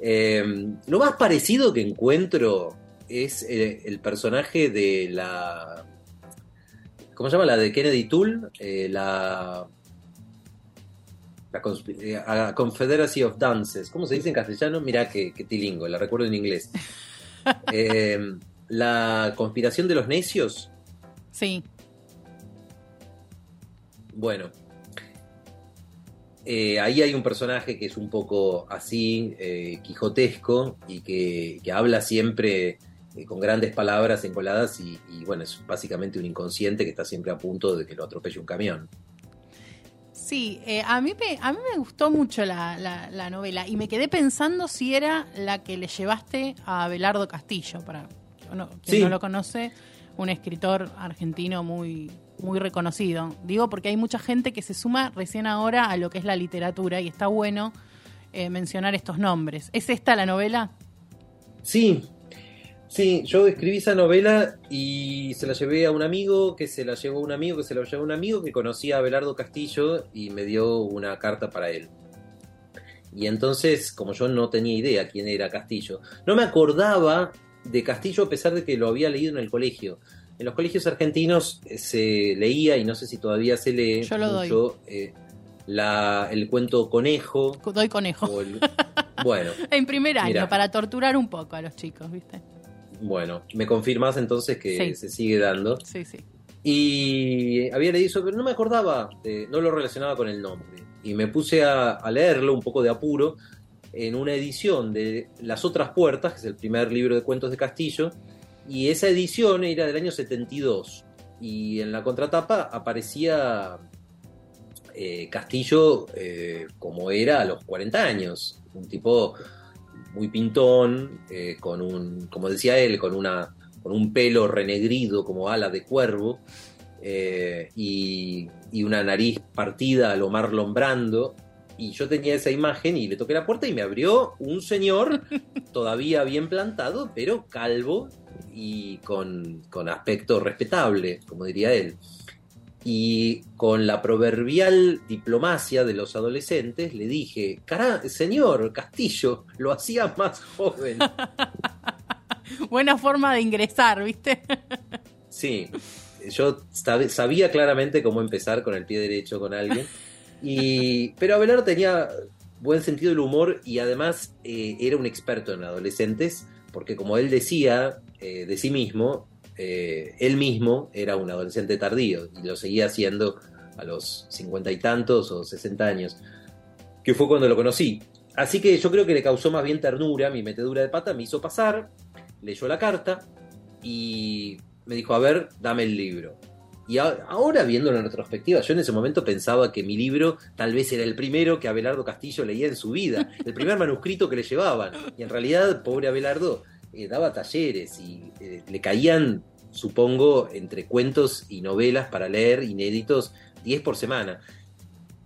Speaker 4: Eh, lo más parecido que encuentro es eh, el personaje de la ¿Cómo se llama? La de Kennedy Tool, eh, la, la eh, Confederacy of Dances. ¿Cómo se dice en castellano? Mira que, tilingo, la recuerdo en inglés. Eh, la conspiración de los necios.
Speaker 3: Sí.
Speaker 4: Bueno. ahí hay un personaje que es un poco así, quijotesco, y que, que habla siempre eh, con grandes palabras encoladas y, bueno, es básicamente un inconsciente que está siempre a punto de que lo atropelle un camión.
Speaker 3: Sí, eh, a, mí me, a mí me gustó mucho la, novela y me quedé pensando si era la que le llevaste a Abelardo Castillo, para quien no lo conoce, un escritor argentino muy, muy reconocido. Digo porque hay mucha gente que se suma recién ahora a lo que es la literatura y está bueno eh, mencionar estos nombres. ¿Es esta la novela?
Speaker 4: Sí, Sí, yo escribí esa novela y se la llevé a un amigo, que se la llevó a un amigo, que se la llevó a un amigo que conocía a Belardo Castillo y me dio una carta para él. Y entonces, como yo no tenía idea quién era Castillo, no me acordaba de Castillo a pesar de que lo había leído en el colegio. En los colegios argentinos eh, se leía, y no sé si todavía se lee
Speaker 3: yo lo mucho,
Speaker 4: eh, la, el cuento Conejo.
Speaker 3: Doy Conejo.
Speaker 4: bueno.
Speaker 3: en primer año, para torturar un poco a los chicos, ¿viste?
Speaker 4: Bueno, me confirmas entonces que se sigue dando.
Speaker 3: Sí, sí.
Speaker 4: Y había leído eso, pero no me acordaba, no lo relacionaba con el nombre. Y me puse a, leerlo un poco de apuro en una edición de Las otras puertas, que es el primer libro de cuentos de Castillo, y esa edición era del año 72. Y en la contratapa aparecía eh, Castillo eh, como era a los 40 años, un tipo muy pintón, eh, con un, como decía él, con, una, con un pelo renegrido como ala de cuervo, eh, y, y, una nariz partida a lo Marlon Brando. Y yo tenía esa imagen y le toqué la puerta y me abrió un señor todavía bien plantado, pero calvo y con, con aspecto respetable, como diría él y con la proverbial diplomacia de los adolescentes le dije, cara, señor Castillo, lo hacía más joven.
Speaker 3: Buena forma de ingresar, ¿viste?
Speaker 4: sí, yo sabía claramente cómo empezar con el pie derecho con alguien. Y, pero Abelardo tenía buen sentido del humor y además eh, era un experto en adolescentes, porque como él decía eh, de sí mismo, eh, él mismo era un adolescente tardío y lo seguía haciendo a los cincuenta y tantos o sesenta años, que fue cuando lo conocí. Así que yo creo que le causó más bien ternura, mi metedura de pata, me hizo pasar, leyó la carta y me dijo, a ver, dame el libro. Y ahora, viéndolo en retrospectiva, yo en ese momento pensaba que mi libro tal vez era el primero que Abelardo Castillo leía en su vida, el primer manuscrito que le llevaban. Y en realidad, pobre Abelardo, eh, daba talleres y eh, le caían, supongo, entre cuentos y novelas para leer inéditos 10 por semana.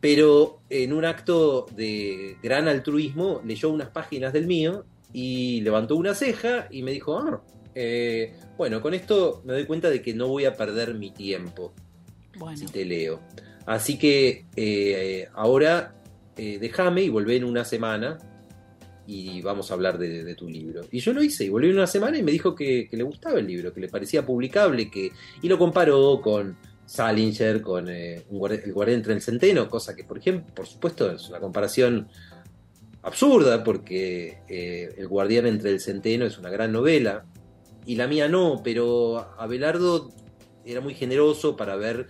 Speaker 4: Pero en un acto de gran altruismo leyó unas páginas del mío y levantó una ceja y me dijo, ah, eh, bueno, con esto me doy cuenta de que no voy a perder mi tiempo si te leo. Así que ahora déjame y volvé en una semana y vamos a hablar de, tu libro. Y yo lo hice y volví una semana y me dijo que, le gustaba el libro, que le parecía publicable, que y lo comparó con Salinger, con eh, El guardián entre el centeno, cosa que, por ejemplo, por supuesto, es una comparación absurda, porque eh, El guardián entre el centeno es una gran novela, y la mía no, pero Abelardo era muy generoso para ver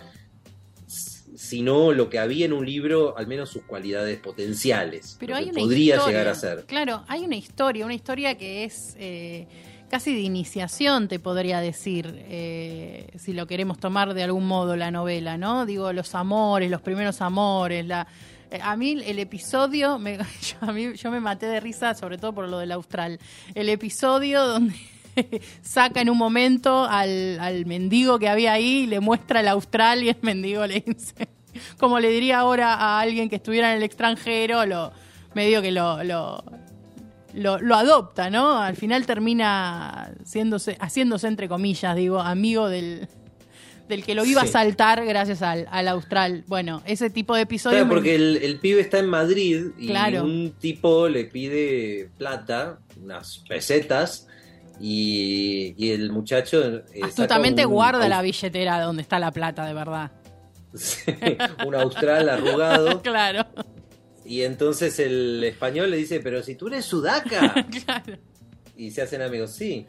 Speaker 4: sino lo que había en un libro, al menos sus cualidades potenciales.
Speaker 3: Pero hay
Speaker 4: podría llegar a ser.
Speaker 3: Claro, hay una historia, una historia que es eh, casi de iniciación, te podría decir, eh, si lo queremos tomar de algún modo la novela, ¿no? Digo, los amores, los primeros amores, la eh, a mí el episodio, me, yo, a mí, yo me maté de risa, sobre todo por lo del austral. El episodio donde saca en un momento al, al mendigo que había ahí, le muestra el austral y el mendigo le dice, como le diría ahora a alguien que estuviera en el extranjero, lo medio que lo, lo, lo, adopta, ¿no? Al final termina haciéndose, haciéndose, entre comillas, digo, amigo del, del que lo iba a saltar gracias al, al, austral. Bueno, ese tipo de episodios.
Speaker 4: Claro, porque el, el, pibe está en Madrid y un tipo le pide plata, unas pesetas, y, el muchacho.
Speaker 3: Eh, Astutamente guarda la billetera donde está la plata, de verdad.
Speaker 4: un austral arrugado.
Speaker 3: claro.
Speaker 4: Y entonces el español le dice, pero si tú eres sudaca.
Speaker 3: claro.
Speaker 4: Y se hacen amigos, sí.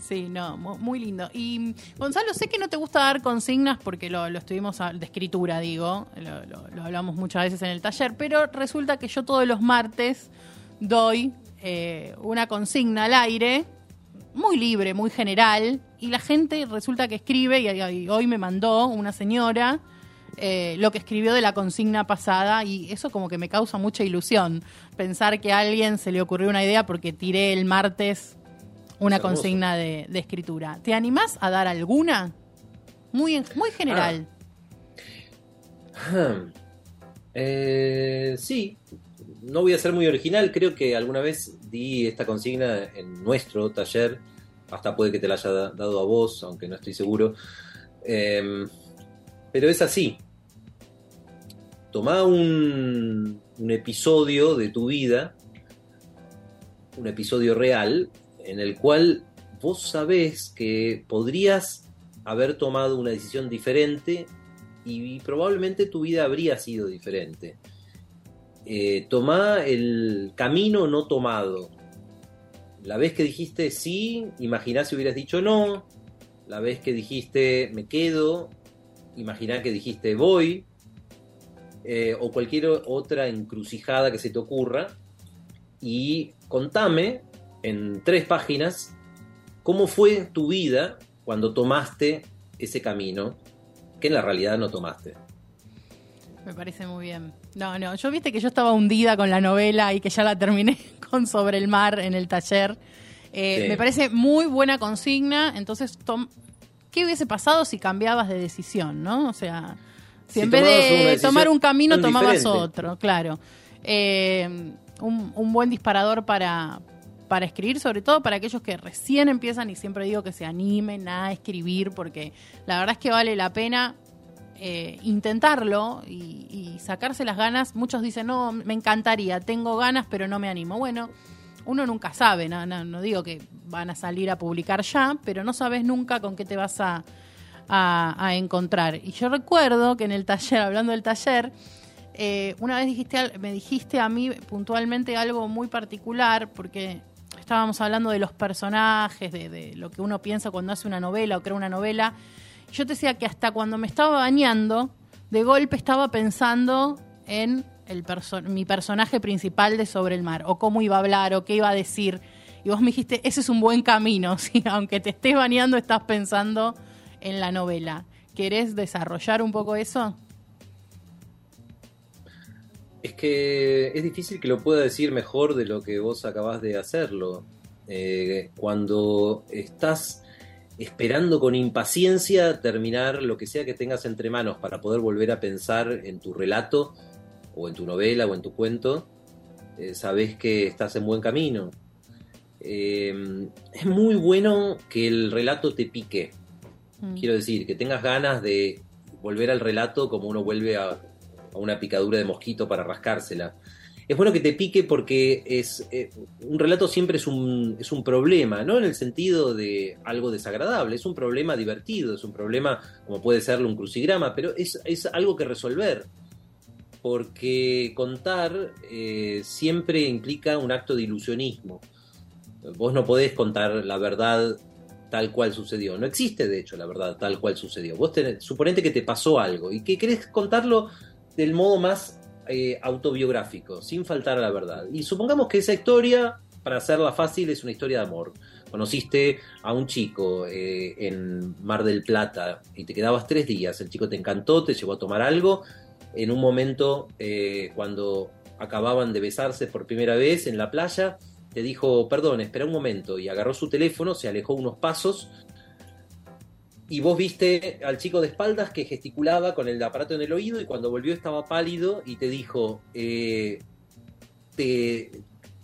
Speaker 3: Sí, no, muy lindo. Y Gonzalo, sé que no te gusta dar consignas porque lo, estuvimos de escritura, digo, lo, hablamos muchas veces en el taller, pero resulta que yo todos los martes doy eh, una consigna al aire muy libre, muy general, y la gente resulta que escribe, y, hoy me mandó una señora eh, lo que escribió de la consigna pasada, y eso como que me causa mucha ilusión, pensar que a alguien se le ocurrió una idea porque tiré el martes una consigna de, escritura. ¿Te animás a dar alguna? Muy, muy general.
Speaker 4: Ah. Eh, sí, no voy a ser muy original, creo que alguna vez di esta consigna en nuestro taller, hasta puede que te la haya dado a vos, aunque no estoy seguro. Em, pero es así. Tomá un, un episodio de tu vida, un episodio real, en el cual vos sabés que podrías haber tomado una decisión diferente y probablemente tu vida habría sido diferente eh, tomá el camino no tomado. La vez que dijiste sí, imaginá si hubieras dicho no. La vez que dijiste me quedo, imaginá que dijiste voy. Eh, o cualquier otra encrucijada que se te ocurra. Y contame en tres páginas cómo fue tu vida cuando tomaste ese camino que en la realidad no tomaste.
Speaker 3: Me parece muy bien. No, no, yo viste que yo estaba hundida con la novela y que ya la terminé con Sobre el Mar en el taller. Eh, me parece muy buena consigna, entonces ¿qué hubiese pasado si cambiabas de decisión, no? O sea, si, en vez de tomar un camino tomabas otro, claro. Eh, un, un, buen disparador para, para escribir, sobre todo para aquellos que recién empiezan y siempre digo que se animen a escribir porque la verdad es que vale la pena eh, intentarlo y, sacarse las ganas. Muchos dicen, no, me encantaría, tengo ganas, pero no me animo. Bueno, uno nunca sabe, no, no, digo que van a salir a publicar ya, pero no sabes nunca con qué te vas a, a, encontrar. Y yo recuerdo que en el taller, hablando del taller, eh, una vez dijiste, me dijiste a mí puntualmente algo muy particular, porque estábamos hablando de los personajes, de, de, lo que uno piensa cuando hace una novela o crea una novela, yo te decía que hasta cuando me estaba bañando, de golpe estaba pensando en el mi personaje principal de Sobre el Mar, o cómo iba a hablar, o qué iba a decir. Y vos me dijiste, ese es un buen camino, ¿sí? aunque te estés bañando, estás pensando en la novela. ¿Querés desarrollar un poco eso?
Speaker 4: Es que es difícil que lo pueda decir mejor de lo que vos acabás de hacerlo. Eh, cuando estás esperando con impaciencia terminar lo que sea que tengas entre manos para poder volver a pensar en tu relato o en tu novela o en tu cuento, eh, sabes que estás en buen camino. Eh, es muy bueno que el relato te pique. Mm. Quiero decir, que tengas ganas de volver al relato como uno vuelve a, a una picadura de mosquito para rascársela es bueno que te pique porque es eh, un relato siempre es un, es un problema, no en el sentido de algo desagradable, es un problema divertido, es un problema como puede serlo un crucigrama, pero es, algo que resolver, porque contar eh, siempre implica un acto de ilusionismo. Vos no podés contar la verdad tal cual sucedió. No existe, de hecho, la verdad tal cual sucedió. Vos tenés, suponete que te pasó algo y que querés contarlo del modo más eh, autobiográfico, sin faltar a la verdad. Y supongamos que esa historia, para hacerla fácil, es una historia de amor. Conociste a un chico eh, en Mar del Plata y te quedabas tres días. El chico te encantó, te llevó a tomar algo. En un momento, eh, cuando acababan de besarse por primera vez en la playa, te dijo, perdón, espera un momento, y agarró su teléfono, se alejó unos pasos y vos viste al chico de espaldas que gesticulaba con el aparato en el oído y cuando volvió estaba pálido y te dijo, eh, te,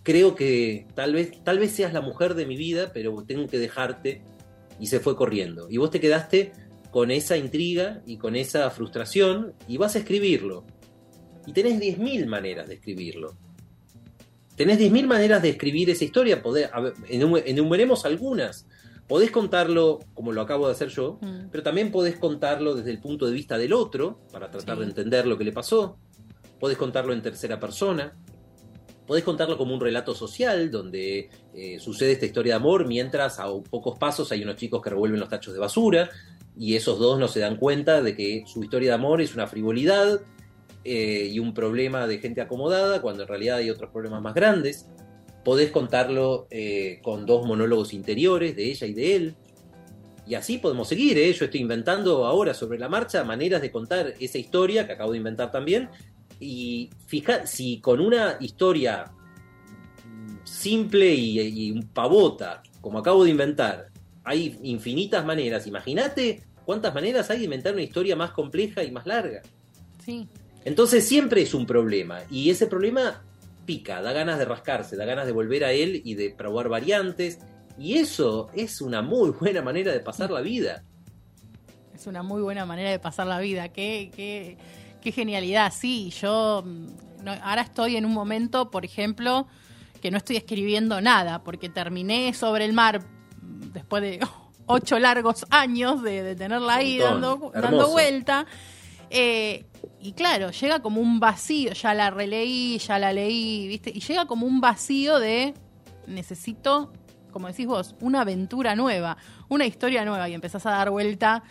Speaker 4: creo que tal vez, tal vez seas la mujer de mi vida, pero tengo que dejarte y se fue corriendo. Y vos te quedaste con esa intriga y con esa frustración y vas a escribirlo. Y tenés 10.000 maneras de escribirlo. Tenés 10.000 maneras de escribir esa historia, poder, enumeremos algunas podés contarlo como lo acabo de hacer yo, mm. pero también podés contarlo desde el punto de vista del otro, para tratar de entender lo que le pasó. Podés contarlo en tercera persona. Podés contarlo como un relato social, donde eh, sucede esta historia de amor, mientras a pocos pasos hay unos chicos que revuelven los tachos de basura, y esos dos no se dan cuenta de que su historia de amor es una frivolidad eh, y un problema de gente acomodada, cuando en realidad hay otros problemas más grandes podés contarlo eh, con dos monólogos interiores de ella y de él. Y así podemos seguir, ¿eh? yo estoy inventando ahora sobre la marcha maneras de contar esa historia que acabo de inventar también. Y fija, si con una historia simple y, y pavota, como acabo de inventar, hay infinitas maneras, imagínate cuántas maneras hay de inventar una historia más compleja y más larga.
Speaker 3: Sí.
Speaker 4: Entonces siempre es un problema, y ese problema pica, da ganas de rascarse, da ganas de volver a él y de probar variantes. Y eso es una muy buena manera de pasar la vida.
Speaker 3: Es una muy buena manera de pasar la vida. Qué, qué, qué genialidad. Sí, yo mm, ahora estoy en un momento, por ejemplo, que no estoy escribiendo nada, porque terminé sobre el mar después de ocho largos años de, tenerla ahí dando, dando vuelta. Eh, y claro, llega como un vacío, ya la releí, ya la leí, ¿viste? Y llega como un vacío de necesito, como decís vos, una aventura nueva, una historia nueva y empezás a dar vuelta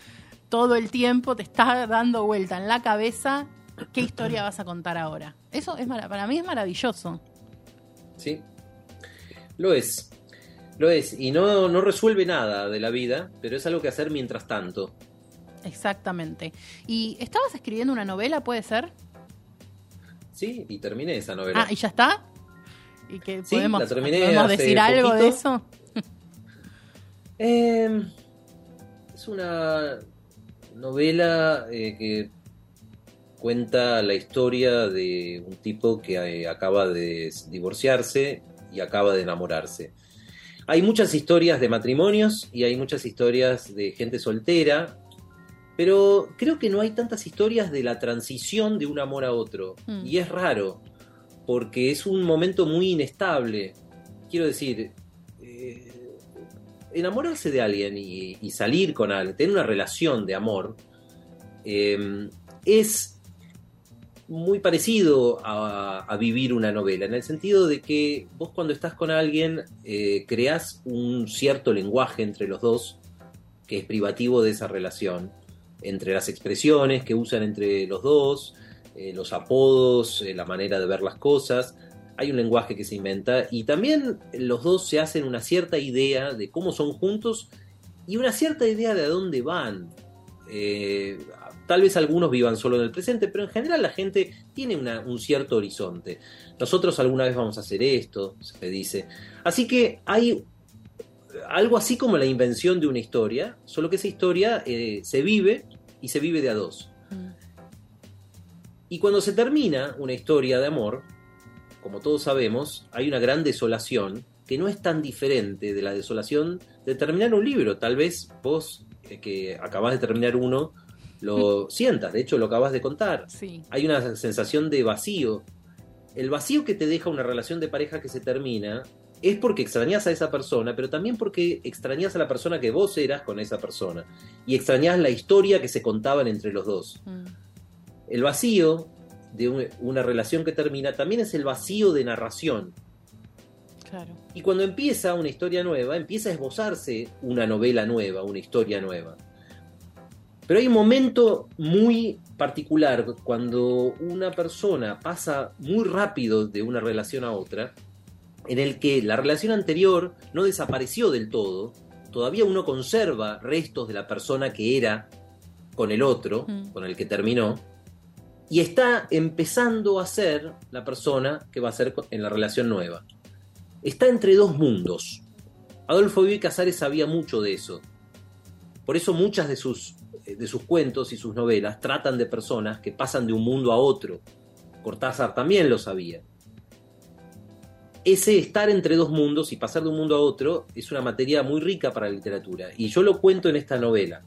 Speaker 3: todo el tiempo, te está dando vuelta en la cabeza qué historia vas a contar ahora. Eso es para mí es maravilloso.
Speaker 4: Sí, lo es. Lo es. Y no, no resuelve nada de la vida, pero es algo que hacer mientras tanto.
Speaker 3: Exactamente. ¿Y estabas escribiendo una novela, puede ser?
Speaker 4: Sí, y terminé esa novela.
Speaker 3: Ah, ¿y ya está? ¿Y que podemos, ¿podemos decir algo de eso?
Speaker 4: Em, Es una novela eh, que cuenta la historia de un tipo que eh, acaba de divorciarse y acaba de enamorarse. Hay muchas historias de matrimonios y hay muchas historias de gente soltera, pero creo que no hay tantas historias de la transición de un amor a otro.
Speaker 3: Mm.
Speaker 4: Y es raro, porque es un momento muy inestable. Quiero decir, eh, enamorarse de alguien y, y salir con alguien, tener una relación de amor, eh, es muy parecido a, a vivir una novela, en el sentido de que vos cuando estás con alguien eh, creás un cierto lenguaje entre los dos que es privativo de esa relación, entre las expresiones que usan entre los dos, eh, los apodos, eh, la manera de ver las cosas, hay un lenguaje que se inventa y también los dos se hacen una cierta idea de cómo son juntos y una cierta idea de a dónde van. Eh, tal vez algunos vivan solo en el presente, pero en general la gente tiene un cierto horizonte. Nosotros alguna vez vamos a hacer esto, se dice. Así que hay algo así como la invención de una historia, solo que esa historia se vive y se vive de a dos.
Speaker 3: Mm.
Speaker 4: Y cuando se termina una historia de amor, como todos sabemos, hay una gran desolación que no es tan diferente de la desolación de terminar un libro. Tal vez vos, eh, que acabas de terminar uno, lo sientas, de hecho lo acabas de contar.
Speaker 3: Sí.
Speaker 4: Hay una sensación de vacío. El vacío que te deja una relación de pareja que se termina es porque extrañas a esa persona, pero también porque extrañas a la persona que vos eras con esa persona. Y extrañas la historia que se contaban entre los dos.
Speaker 3: Mm.
Speaker 4: El vacío de un- una relación que termina también es el vacío de narración.
Speaker 3: Claro.
Speaker 4: Y cuando empieza una historia nueva, empieza a esbozarse una novela nueva, una historia nueva. Pero hay un momento muy particular cuando una persona pasa muy rápido de una relación a otra, en el que la relación anterior no desapareció del todo, todavía uno conserva restos de la persona que era con el otro,
Speaker 3: Mm.
Speaker 4: con el que terminó, y está empezando a ser la persona que va a ser en la relación nueva. Está entre dos mundos. Adolfo Bioy Casares sabía mucho de eso. Por eso muchas de sus, eh, de sus cuentos y sus novelas tratan de personas que pasan de un mundo a otro. Cortázar también lo sabía. Ese estar entre dos mundos y pasar de un mundo a otro es una materia muy rica para la literatura. Y yo lo cuento en esta novela.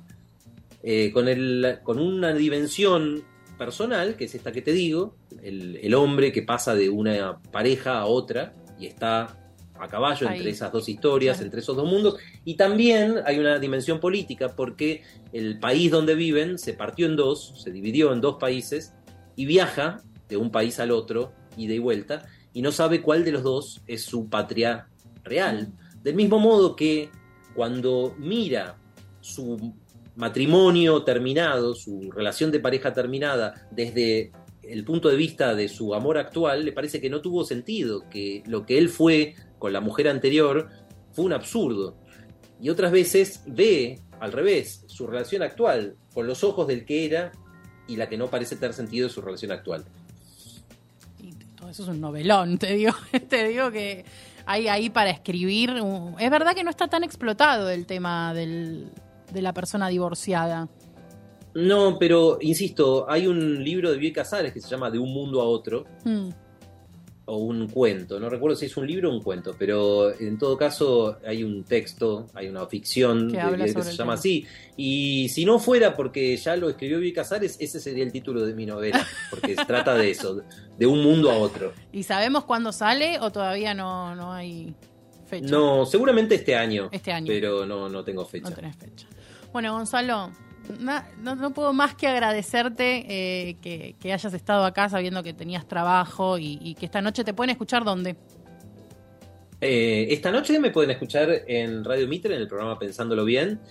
Speaker 4: Eh, con, el, con una dimensión personal, que es esta que te digo, el, el hombre que pasa de una pareja a otra y está a caballo
Speaker 3: Ahí.
Speaker 4: entre esas dos historias,
Speaker 3: Claro.
Speaker 4: entre esos dos mundos. Y también hay una dimensión política porque el país donde viven se partió en dos, se dividió en dos países y viaja de un país al otro, ida y vuelta, y no sabe cuál de los dos es su patria real. Del mismo modo que cuando mira su matrimonio terminado, su relación de pareja terminada desde el punto de vista de su amor actual, le parece que no tuvo sentido, que lo que él fue con la mujer anterior fue un absurdo. Y otras veces ve al revés su relación actual con los ojos del que era y la que no parece tener sentido de su relación actual.
Speaker 3: Eso es un novelón, te digo. te digo que hay ahí para escribir. Es verdad que no está tan explotado el tema del, de la persona divorciada.
Speaker 4: No, pero insisto, hay un libro de Bioy Casares que se llama De un mundo a otro,
Speaker 3: Mm,
Speaker 4: o un cuento, no recuerdo si es un libro o un cuento, pero en todo caso hay un texto, hay una ficción
Speaker 3: Que
Speaker 4: de- se llama
Speaker 3: tema.
Speaker 4: así. Y si no fuera porque ya lo escribió Bioy Casares, ese sería el título de mi novela, porque se trata de eso, de un mundo a otro.
Speaker 3: ¿Y sabemos cuándo sale o todavía no, no hay fecha?
Speaker 4: No, seguramente este año,
Speaker 3: Este año.
Speaker 4: pero no, no tengo fecha.
Speaker 3: No tenés fecha. Bueno, Gonzalo, no, no puedo más que agradecerte eh, que, que hayas estado acá sabiendo que tenías trabajo y, y que esta noche te pueden escuchar dónde.
Speaker 4: Eh, esta noche me pueden escuchar en Radio Mitre, en el programa Pensándolo Bien,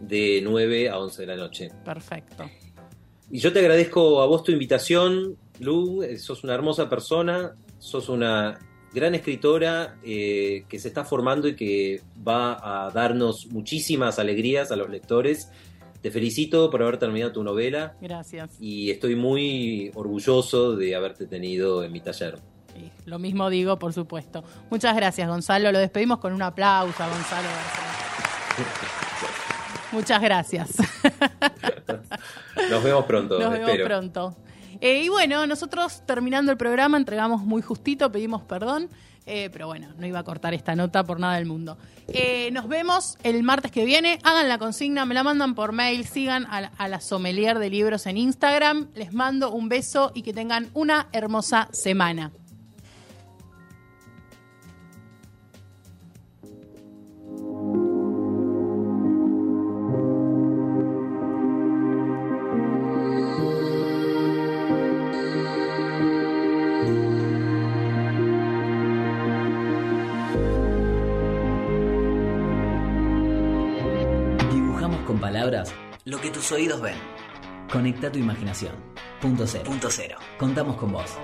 Speaker 4: de 9 a 11 de la noche.
Speaker 3: Perfecto.
Speaker 4: Y yo te agradezco a vos tu invitación, Lu, eh, sos una hermosa persona, sos una gran escritora eh, que se está formando y que va a darnos muchísimas alegrías a los lectores. Te felicito por haber terminado tu novela
Speaker 3: Gracias.
Speaker 4: y estoy muy orgulloso de haberte tenido en mi taller.
Speaker 3: Lo mismo digo, por supuesto. Muchas gracias, Gonzalo. Lo despedimos con un aplauso a Gonzalo García. Muchas gracias.
Speaker 4: Nos vemos pronto.
Speaker 3: Nos vemos pronto. Eh, y bueno, nosotros terminando el programa entregamos muy justito, pedimos perdón. Eh, pero bueno, no iba a cortar esta nota por nada del mundo. Eh, nos vemos el martes que viene. Hagan la consigna, me la mandan por mail. Sigan a, a la sommelier de libros en Instagram. Les mando un beso y que tengan una hermosa semana.
Speaker 1: Lo que tus oídos ven. Conecta tu imaginación. Punto cero. Punto cero. Contamos con vos.